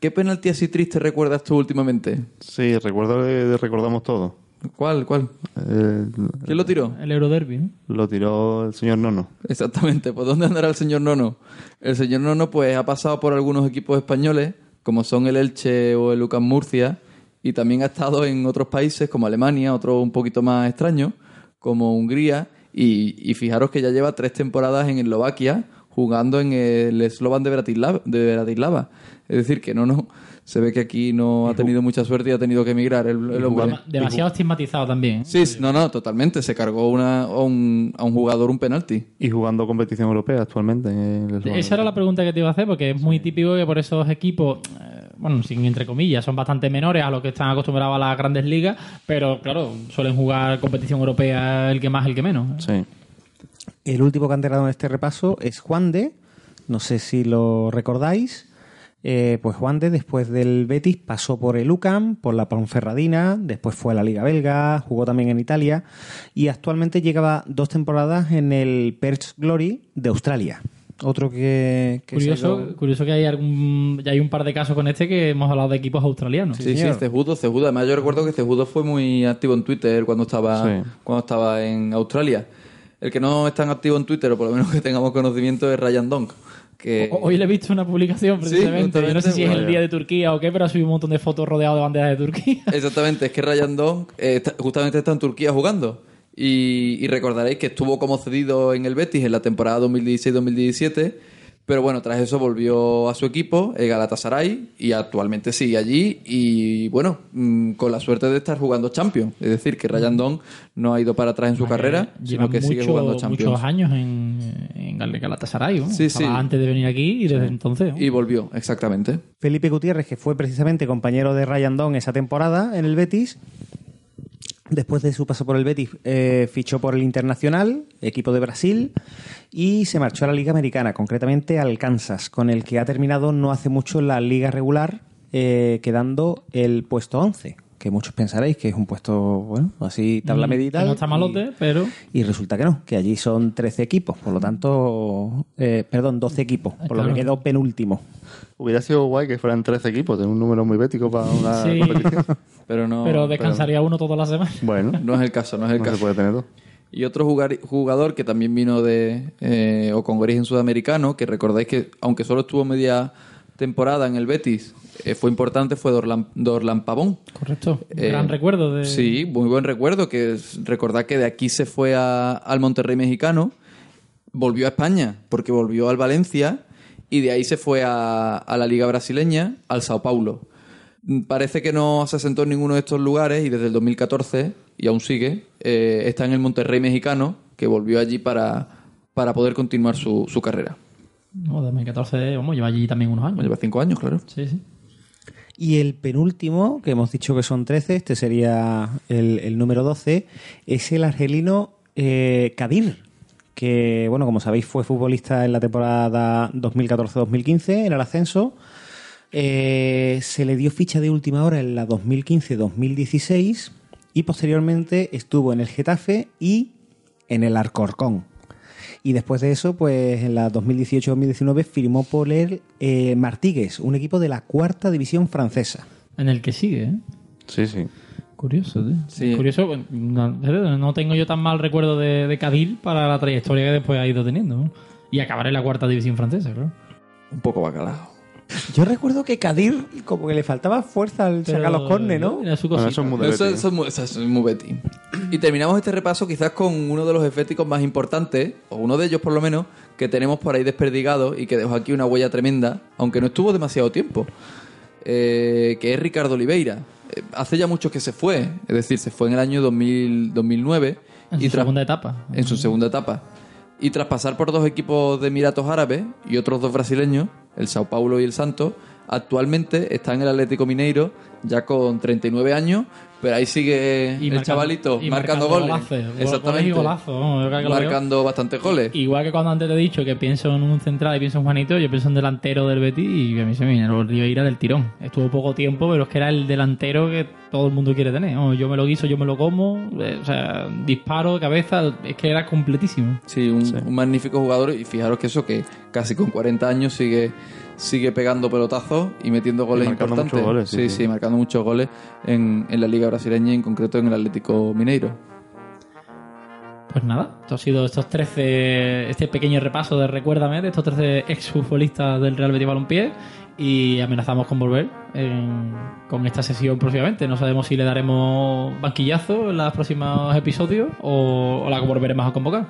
¿Qué penalti así triste recuerdas tú últimamente? Sí, recuerdo que recordamos todo. ¿Cuál, cuál? Eh, ¿Quién lo tiró? El Euroderby, ¿no? lo tiró el señor Nono. Exactamente, ¿por dónde andará el señor Nono? El señor Nono pues ha pasado por algunos equipos españoles, como son el Elche o el Lucas Murcia, y también ha estado en otros países como Alemania, otro un poquito más extraño, como Hungría, y, y fijaros que ya lleva tres temporadas en Eslovaquia jugando en el Slovan de Bratislava, de Bratislava. Es decir, que Nono se ve que aquí no ha tenido mucha suerte y ha tenido que emigrar el, el hombre. Demasiado estigmatizado también. ¿eh? Sí, no, no, totalmente. Se cargó una, a, un, a un jugador un penalti. Y jugando competición europea actualmente. en el. Esa era la pregunta que te iba a hacer, porque es muy típico que por esos equipos, bueno, sin entre comillas, son bastante menores a los que están acostumbrados a las grandes ligas, pero claro, suelen jugar competición europea el que más, el que menos. Sí. El último canterano en este repaso es Juan de, no sé si lo recordáis. Eh, pues Juan de, después del Betis, pasó por el UCAM, por la Ponferradina, después fue a la Liga Belga, jugó también en Italia y actualmente llegaba dos temporadas en el Perth Glory de Australia. Otro que, Curioso, ido- curioso que hay algún, ya hay un par de casos con este que hemos hablado de equipos australianos. Sí, sí, señor. Cejudo, Cejudo. Además, yo recuerdo que Cejudo fue muy activo en Twitter cuando estaba, Sí. cuando estaba en Australia. El que no es tan activo en Twitter, o por lo menos que tengamos conocimiento, es Ryan Donk. Que... Hoy le he visto una publicación precisamente. no sé si es el día de Turquía o qué, pero ha subido un montón de fotos rodeado de banderas de Turquía. Exactamente, es que Ryan Donk eh, está- justamente está en Turquía jugando. Y, y recordaréis que estuvo como cedido en el Betis en la temporada 2016-2017. Pero bueno, tras eso volvió a su equipo, el Galatasaray, y actualmente sigue allí. Y bueno, mm, con la suerte de estar jugando Champions. Es decir, que Ryan Donk no ha ido para atrás en su carrera, sino que sigue jugando Champions. muchos años en, en Gal- Galatasaray. ¿no? Sí, Estaba sí. antes de venir aquí y desde entonces. ¿no? Y volvió, exactamente. Felipe Gutiérrez, que fue precisamente compañero de Ryan Don esa temporada en el Betis. Después de su paso por el Betis, eh, fichó por el Internacional, equipo de Brasil, y se marchó a la Liga Americana, concretamente al Kansas, con el que ha terminado no hace mucho la Liga regular, eh, quedando el puesto 11, que muchos pensaréis que es un puesto, bueno, así tabla Mm, tal. no está malote, pero Y resulta que no, que allí son 13 equipos, por lo tanto, eh, perdón, 12 equipos, por lo que quedó penúltimo. Hubiera sido guay que fueran 13 equipos, tener un número muy bético para una Sí. Pero no, pero descansaría uno toda la semana. Bueno, no es el caso, no es el no caso. se puede tener dos. Y otro jugador que también vino de eh, o con origen sudamericano, que recordáis que aunque solo estuvo media temporada en el Betis, eh, fue importante, fue Dorlan, Dorlan Pavón. Correcto. Eh, gran recuerdo de. Sí, muy buen recuerdo, que recordad que de aquí se fue a- al Monterrey mexicano, volvió a España, porque volvió al Valencia, y de ahí se fue a, a la Liga Brasileña, al Sao Paulo. Parece que no se asentó en ninguno de estos lugares y desde el 2014, y aún sigue, eh, está en el Monterrey mexicano, que volvió allí para, para poder continuar su, su carrera. No, 2014, vamos, lleva allí también unos años. Lleva cinco años, claro. Sí, sí. Y el penúltimo, que hemos dicho que son 13, este sería el, el número 12, es el argelino eh, Kadir, que, bueno, como sabéis, fue futbolista en la temporada 2014-2015, en el ascenso. Eh, se le dio ficha de última hora en la 2015-2016 y posteriormente estuvo en el Getafe y en el Alcorcón. Y después de eso, pues en la 2018-2019 firmó por el eh, Martigues, un equipo de la cuarta división francesa. En el que sigue, ¿eh? Sí, sí. Curioso, tío. Sí. Curioso, no, no tengo yo tan mal recuerdo de, de Cadil para la trayectoria que después ha ido teniendo. ¿no? Y acabar en la cuarta división francesa, claro. Un poco bacalao. Yo recuerdo que Kadir como que le faltaba fuerza al sacar los cornes, ¿no? Era su Bueno, eso es muy de Eso, Betis. eso es muy, eso es muy Betis. Y terminamos este repaso quizás con uno de los eféticos más importantes, o uno de ellos por lo menos, que tenemos por ahí desperdigado y que dejó aquí una huella tremenda, aunque no estuvo demasiado tiempo, eh, que es Ricardo Oliveira. Eh, hace ya mucho que se fue, es decir, se fue en el año 2000, 2009. En y su tras- segunda etapa. en su segunda etapa. Y tras pasar por dos equipos de Emiratos Árabes y otros dos brasileños, el Sao Paulo y el Santos, actualmente está en el Atlético Mineiro ya con 39 años, Pero ahí sigue el marcando- chavalito y marcando, goles. golazos, goles Exactamente. golazos, veo- marcando bastantes goles. Igual que cuando antes te he dicho que pienso en un central y pienso en Juanito, yo pienso en delantero del Betis y a mí se me viene el Ribeira del tirón. Estuvo poco tiempo, pero es que era el delantero que todo el mundo quiere tener. Yo me lo guiso, yo me lo como, eh, o sea, disparo, cabeza, es que era completísimo. Sí, un, un magnífico jugador y fijaros que eso que casi con 40 años sigue sigue pegando pelotazos y metiendo goles marcando importantes. muchos goles, sí, sí, sí, sí. marcando muchos goles en, en la liga brasileña y en concreto en el Atlético Mineiro. Pues nada, esto ha sido estos 13, este pequeño repaso de Recuérdame, de estos 13 exfutbolistas del Real Betis Balompié y amenazamos con volver en- con esta sesión próximamente. No sabemos si le daremos banquillazo en los próximos episodios o, o la volveremos a convocar.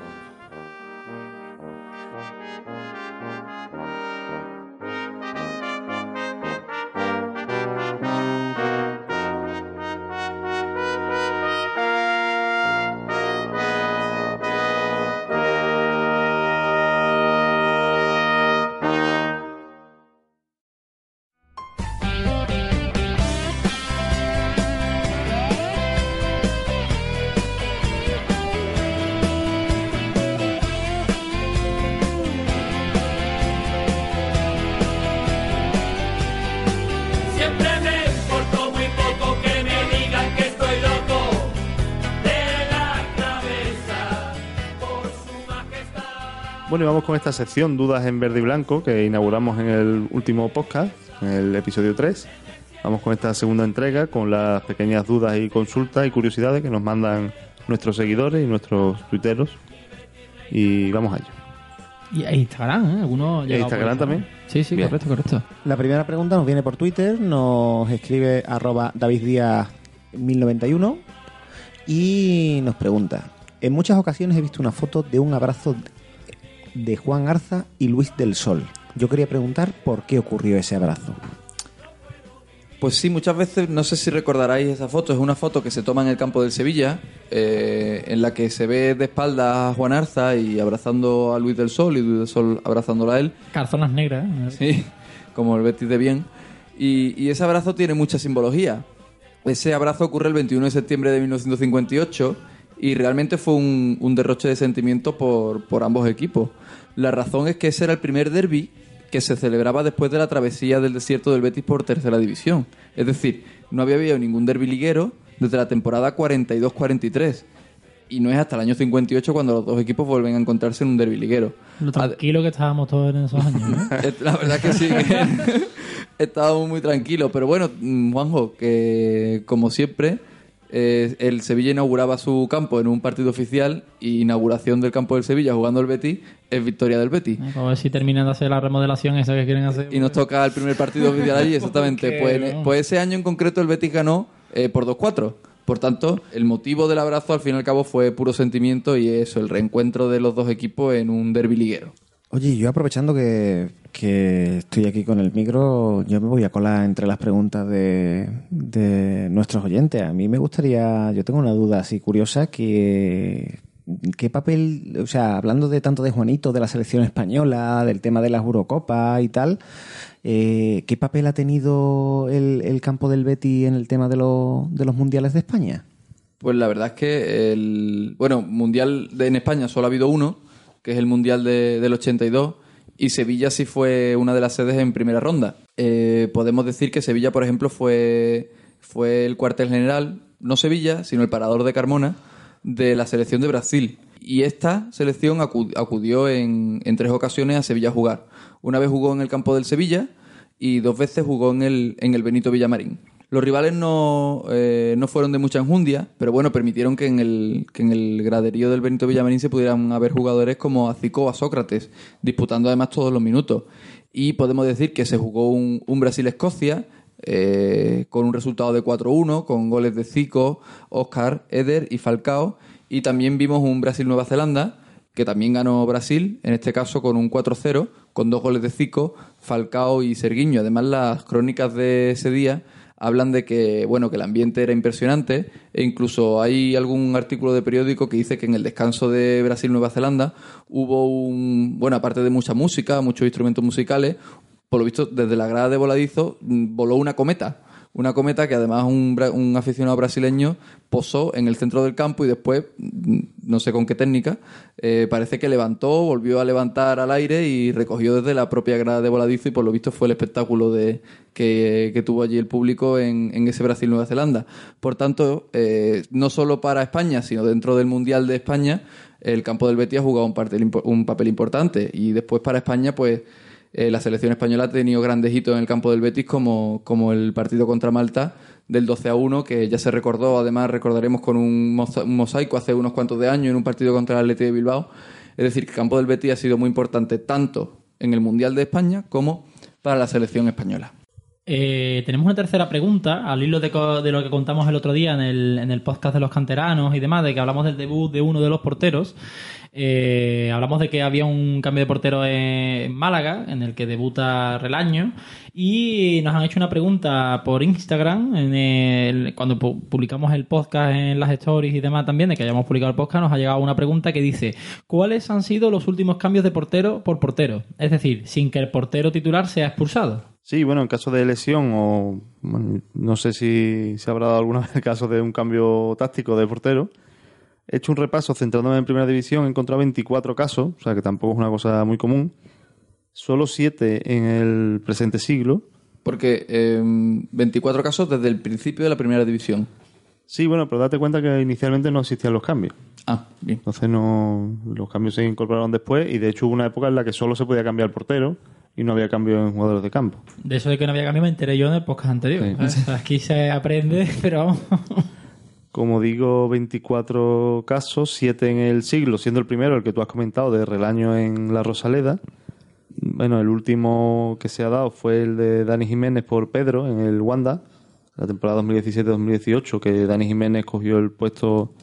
Bueno, y vamos con esta sección Dudas en Verde y Blanco que inauguramos en el último podcast, en el episodio 3. Vamos con esta segunda entrega con las pequeñas dudas y consultas y curiosidades que nos mandan nuestros seguidores y nuestros tuiteros. Y vamos allá. Y a Instagram, ¿eh? Algunos ¿Y a Instagram también? Sí, sí, Bien. correcto, correcto. La primera pregunta nos viene por Twitter, nos escribe arroba David Díaz 1091 y nos pregunta, en muchas ocasiones he visto una foto de un abrazo de Juan Arza y Luis del Sol. Yo quería preguntar por qué ocurrió ese abrazo. Pues sí, muchas veces, no sé si recordaráis esa foto, es una foto que se toma en el campo del Sevilla, eh, en la que se ve de espaldas a Juan Arza y abrazando a Luis del Sol y Luis del Sol abrazándolo a él. Calzonas negras, ¿eh? Sí, como el Betis de bien. Y, y ese abrazo tiene mucha simbología. Ese abrazo ocurre el 21 de septiembre de 1958 y realmente fue un, un derroche de sentimientos por, por ambos equipos. La razón es que ese era el primer derby que se celebraba después de la travesía del desierto del Betis por tercera división. Es decir, no había habido ningún derby liguero desde la temporada 42-43. Y no es hasta el año 58 cuando los dos equipos vuelven a encontrarse en un derby liguero. Lo tranquilo que estábamos todos en esos años. Eh, La verdad que sí, que estábamos muy tranquilos. Pero bueno, mm, Juanjo, que como siempre, eh, el Sevilla inauguraba su campo en un partido oficial y inauguración del campo del Sevilla jugando el Betis es victoria del Betis. A ver si terminan de hacer la remodelación esa que quieren hacer. Y nos toca el primer partido oficial allí, exactamente. Pues, en- no. pues ese año en concreto el Betis ganó eh, por 2-4. Por tanto, el motivo del abrazo al fin y al cabo fue puro sentimiento y eso, el reencuentro de los dos equipos en un derby liguero. Oye, yo aprovechando que, que estoy aquí con el micro, yo me voy a colar entre las preguntas de, de nuestros oyentes. A mí me gustaría, yo tengo una duda así curiosa, que ¿qué papel, o sea, hablando de tanto de Juanito, de la selección española, del tema de las Eurocopas y tal, eh, ¿qué papel ha tenido el, el campo del Betty en el tema de, los de los mundiales de España? Pues la verdad es que el bueno, mundial en España solo ha habido uno, que es el mundial de- del 82, y Sevilla sí fue una de las sedes en primera ronda. Eh, podemos decir que Sevilla, por ejemplo, fue, fue el cuartel general, no Sevilla, sino el parador de Carmona, de la selección de Brasil. Y esta selección acu- acudió en, en tres ocasiones a Sevilla a jugar. Una vez jugó en el campo del Sevilla y dos veces jugó en el, en el Benito Villamarín. Los rivales no, eh, no fueron de mucha enjundia, pero bueno, permitieron que en, el, que en el graderío del Benito Villamarín se pudieran haber jugadores como Azico o a Sócrates, disputando además todos los minutos. Y podemos decir que se jugó un, un Brasil-Escocia eh, con un resultado de 4-1, con goles de Zico, Oscar, Eder y Falcao. Y también vimos un Brasil-Nueva Zelanda, que también ganó Brasil, en este caso con un 4-0, con dos goles de Zico, Falcao y Serguiño. Además, las crónicas de ese día hablan de que, bueno, que el ambiente era impresionante e incluso hay algún artículo de periódico que dice que en el descanso de Brasil-Nueva Zelanda hubo un, bueno, aparte de mucha música, muchos instrumentos musicales, por lo visto desde la grada de voladizo mm, voló una cometa Una cometa que además un, un aficionado brasileño posó en el centro del campo y después, mm, no sé con qué técnica, eh, parece que levantó, volvió a levantar al aire y recogió desde la propia grada de voladizo y por lo visto fue el espectáculo de, que, tuvo allí el público en, en ese Brasil-Nueva Zelanda. Por tanto, eh, no solo para España, sino dentro del Mundial de España, el campo del Betis ha jugado un, un papel importante y después para España, pues eh, la selección española ha tenido grandes hitos en el campo del Betis, como, como el partido contra Malta del 12 a 1, que ya se recordó, además recordaremos con un, mosaico hace unos cuantos de años en un partido contra el Atleti de Bilbao. Es decir, que el campo del Betis ha sido muy importante tanto en el Mundial de España como para la selección española. Eh, tenemos una tercera pregunta, al hilo de, de lo que contamos el otro día en el, en el podcast de los canteranos y demás, de que hablamos del debut de uno de los porteros. Eh, hablamos de que había un cambio de portero en Málaga, en el que debuta Relaño, y nos han hecho una pregunta por Instagram, en el- cuando pu- publicamos el podcast en las stories y demás también, de que hayamos publicado el podcast, nos ha llegado una pregunta que dice, ¿cuáles han sido los últimos cambios de portero por portero? Es decir, sin que el portero titular sea expulsado. Sí, bueno, en caso de lesión o no sé si se habrá dado alguna vez el caso de un cambio táctico de portero. He hecho un repaso centrándome en primera división, he encontrado 24 casos, o sea que tampoco es una cosa muy común. Solo 7 en el presente siglo. Porque eh, 24 casos desde el principio de la primera división. Sí, bueno, pero date cuenta que inicialmente no existían los cambios. Ah, bien. Entonces no los cambios se incorporaron después y de hecho hubo una época en la que solo se podía cambiar portero y no había cambio en jugadores de campo. De eso de que no había cambio me enteré yo en el podcast anterior. Sí. O sea, Aquí se aprende, pero vamos. Como digo, 24 casos, 7 en el siglo, siendo el primero el que tú has comentado de Relaño en la Rosaleda. Bueno, el último que se ha dado fue el de Dani Jiménez por Pedro en el Wanda, la temporada 2017-2018, que Dani Jiménez cogió el puesto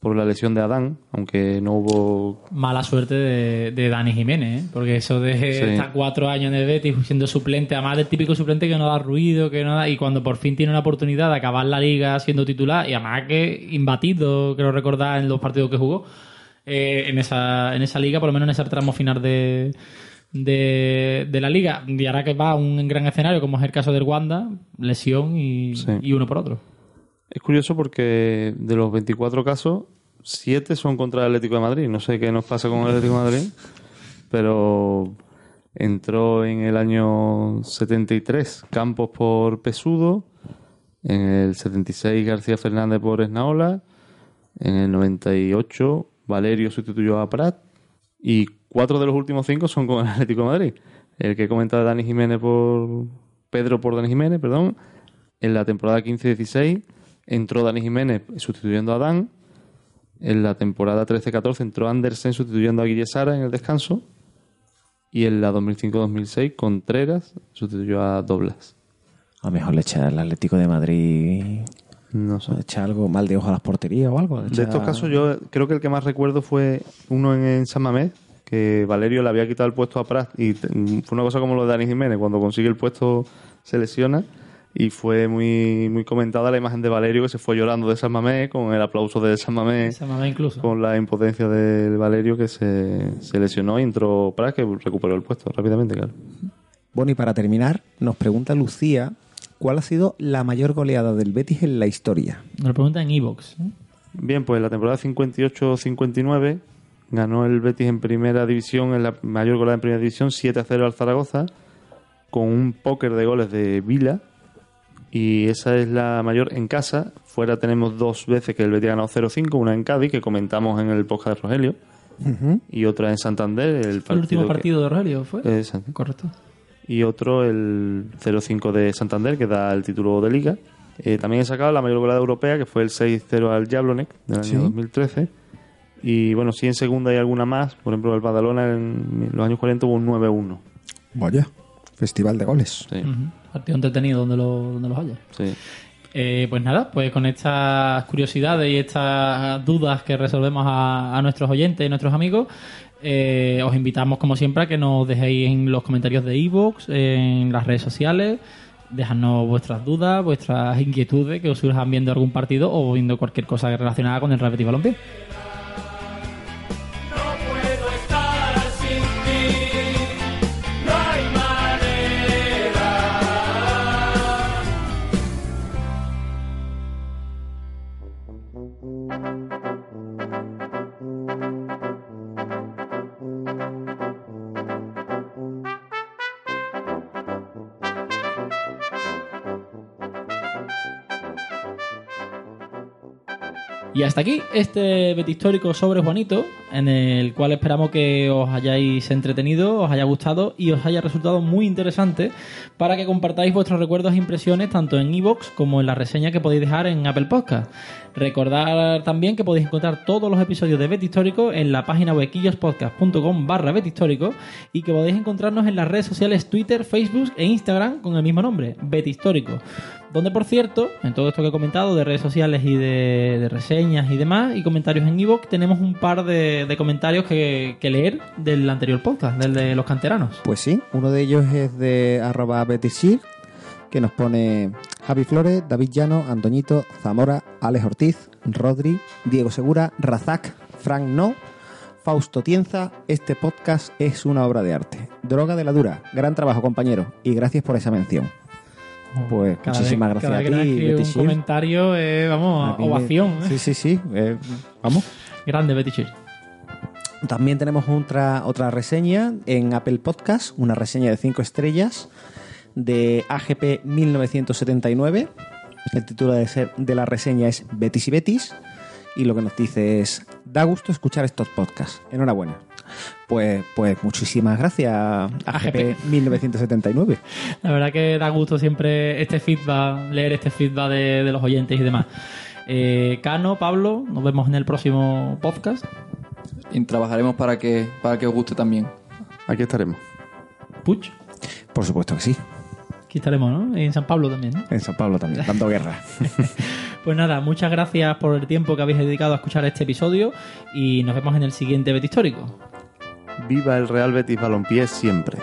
por la lesión de Adán, aunque no hubo Mala suerte de, de Dani Jiménez, ¿eh? porque eso de Sí. estar cuatro años en el Betis siendo suplente, además del típico suplente que no da ruido, que no da, y cuando por fin tiene una oportunidad de acabar la liga siendo titular, y además que imbatido, creo recordar en los partidos que jugó, eh, en, esa, en esa liga, por lo menos en ese tramo final de, de, de la liga, y ahora que va a un gran escenario, como es el caso del Wanda, lesión y, Sí. y uno por otro. Es curioso porque de los 24 casos, 7 son contra el Atlético de Madrid. No sé qué nos pasa con el Atlético de Madrid, pero entró en el año 73 Campos por Pesudo, en el 76 García Fernández por Esnaola, en el 98 Valerio sustituyó a Prat y cuatro de los últimos cinco son con el Atlético de Madrid. El que comentaba Dani Jiménez por Pedro por Dani Jiménez, perdón. En la temporada 15-16 entró Dani Jiménez sustituyendo a Dan. En la temporada 13-14 entró Andersen sustituyendo a Guille Sara en el descanso. Y en la 2005-2006 Contreras sustituyó a Doblas. A lo mejor le echa el Atlético de Madrid. No sé. Le echa algo mal de ojo a las porterías o algo. De estos casos yo creo que el que más recuerdo fue uno en, en San Mamés, que Valerio le había quitado el puesto a Prat y fue una cosa como lo de Dani Jiménez, cuando consigue el puesto se lesiona y fue muy muy comentada la imagen de Valerio que se fue llorando de San Mamés con el aplauso de San mamá incluso. con la impotencia de Valerio que se, se lesionó y entró Prat que recuperó el puesto rápidamente, claro. Bueno, y para terminar, nos pregunta Lucía cuál ha sido la mayor goleada del Betis en la historia. Nos lo pregunta en Evox. Bien, pues en la temporada 58-59 ganó el Betis en primera división, en la mayor goleada en primera división, 7-0 al Zaragoza, con un póker de goles de Vila. Y esa es la mayor en casa. Fuera tenemos dos veces que el Betis ha ganado 0-5, una en Cádiz, que comentamos en el podcast de Rogelio, y otra en Santander. El, ¿Fue el último que- partido de Rogelio? ¿Fue? Exacto. Correcto. y otro el 0-5 de Santander, que da el título de liga. Eh, también he sacado la mayor goleada europea, que fue el 6-0 al Jablonek del año Sí. 2013. Y bueno, sí en segunda hay alguna más. Por ejemplo, el Badalona en los años 40 hubo un 9-1. Vaya, festival de goles. Sí. Partido entretenido donde, lo, donde los haya. sí. Eh, pues nada, pues con estas curiosidades y estas dudas que resolvemos a, a nuestros oyentes y nuestros amigos, eh, os invitamos como siempre a que nos dejéis en los comentarios de iVoox, en las redes sociales, dejadnos vuestras dudas, vuestras inquietudes que os surjan viendo algún partido o viendo cualquier cosa relacionada con el Betis Balompié. Aquí este beti histórico sobre Juanito, en el cual esperamos que os hayáis entretenido, os haya gustado y os haya resultado muy interesante para que compartáis vuestros recuerdos e impresiones tanto en iVoox como en la reseña que podéis dejar en Apple Podcast. Recordar también que podéis encontrar todos los episodios de Beti Histórico en la página huequillospodcast.com barra Histórico y que podéis encontrarnos en las redes sociales Twitter, Facebook e Instagram con el mismo nombre, Beti Histórico. Donde, por cierto, en todo esto que he comentado de redes sociales y de, de reseñas y demás, y comentarios en iVoox, tenemos un par de, de comentarios que, que leer del anterior podcast, del de los canteranos. Pues sí, uno de ellos es de arroba betishir, que nos pone Javi Flores, David Llano, Antoñito, Zamora, Alex Ortiz, Rodri, Diego Segura, Razak, Frank No, Fausto Tienza. Este podcast es una obra de arte. Droga de la dura. Gran trabajo, compañero. Y gracias por esa mención. Pues Cada muchísimas vez- gracias cada a ti, Betty un comentario, eh, vamos, A me- ovación. ¿eh? Sí, sí, sí. eh, vamos. Grande Betty Shir. También tenemos otra, otra reseña en Apple Podcast, una reseña de 5 estrellas de AGP 1979. El título de, ser- de la reseña es Betis y Betis. Y lo que nos dice es, da gusto escuchar estos podcasts. Enhorabuena. Pues, pues muchísimas gracias, AGP 1979. La verdad que da gusto siempre este feedback, leer este feedback de, de los oyentes y demás. Eh, Cano, Pablo, nos vemos en el próximo podcast. Y trabajaremos para que, para que os guste también. Aquí estaremos. Puch, Por supuesto que sí. aquí estaremos, ¿no? En San Pablo también, ¿no? En San Pablo también, dando guerra. Pues nada, muchas gracias por el tiempo que habéis dedicado a escuchar este episodio y nos vemos en el siguiente Bet Histórico. Viva el Real Betis Balompié siempre.